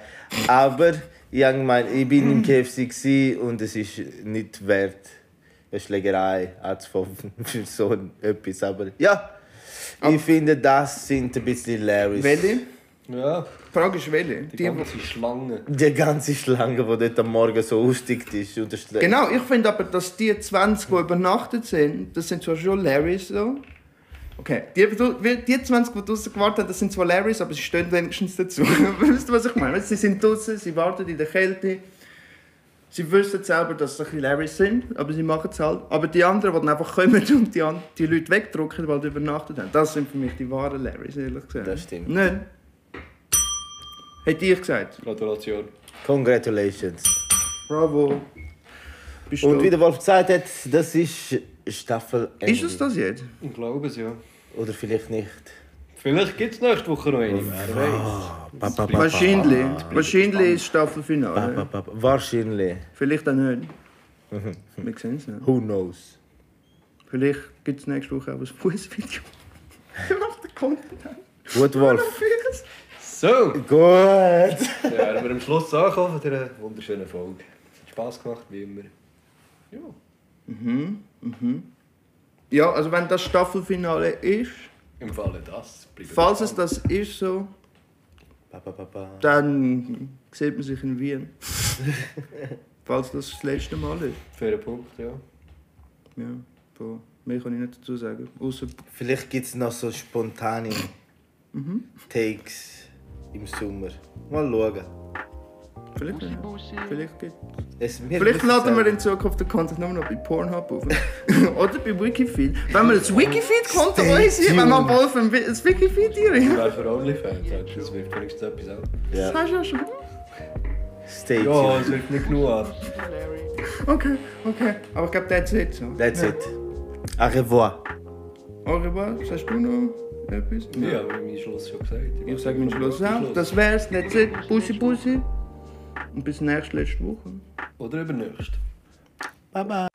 Aber ich, gemeint, ich bin im KFC und es ist nicht wert, eine Schlägerei anzufangen für so etwas. Aber ja, ich finde, das sind ein bisschen Larrys. Welche? Ja, Die Frage ist welche? die Die, ganze Schlange. Die ganze Schlange, die dort am Morgen so ausgestickt ist. Und Genau, ich finde aber, dass die 20, die übernachtet sind, das sind zwar schon Larrys so. Okay, die, die die 20, die draußen gewartet haben, das sind zwar Larrys, aber sie stehen wenigstens dazu. Weißt du, was ich meine? Sie sind draußen, sie warten in der Kälte. Sie wissen selber, dass sie ein bisschen Larrys sind, aber sie machen es halt. Aber die anderen, die dann einfach kommen und die, die Leute wegdrücken, weil die übernachtet haben, das sind für mich die wahren Larrys, ehrlich gesagt. Das stimmt. Nicht? Hätte ich gesagt. Gratulation. Congratulations. Bravo. Bist Und du- wie der Wolf gesagt hat, das ist Staffel Ist es das jetzt? Ich glaube es, ja. Oder vielleicht nicht. Vielleicht gibt es nächste Woche noch eine, wer weiß. Ba, ba, ba, Wahrscheinlich. ba. Wahrscheinlich ist Staffelfinale. ba, ba, ba. Wahrscheinlich. Vielleicht auch nicht. Wir sehen es nicht. Who knows? Vielleicht gibt es nächste Woche auch ein Fußvideo. Auf den Content. Gut, Wolf. So, Gut. ja, wir am Schluss angekommen von dieser wunderschönen Folge. Hat Spass gemacht, wie immer. Ja. Ja, also wenn das Staffelfinale ist, Im Falle das. falls es das ist so, Ba, ba, ba, ba. dann sieht man sich in Wien. falls das das letzte Mal ist. Fairer Punkt, ja. Ja, boah, mehr kann ich nicht dazu sagen. Außer Vielleicht gibt es noch so spontane Takes im Sommer. Mal schauen. vielleicht, ja. vielleicht gibt Es, Vielleicht laden wir in Zukunft den Content nur noch bei Pornhub auf. Oder bei Wikifeed. Wenn wir das Wikifeed-Konto organisieren, wenn wir tuned. Wolf ein das Wikifeed einrichten. Wäre für Onlyfans, das wirft wenigstens etwas an. Das Ja. hast du ja schon. Stay Ja, tuned. es wirft nicht genug an. Okay, okay. Aber ich glaube, that's it. So. That's it. Au revoir. Au revoir. Sagst du noch etwas? Ja, aber meinen Schluss schon gesagt. Ich sage meinen Schluss auch. Das wär's. That's it. Bussi, bussi. Und bis nächste letzte Woche. Oder übernächst. Bye bye.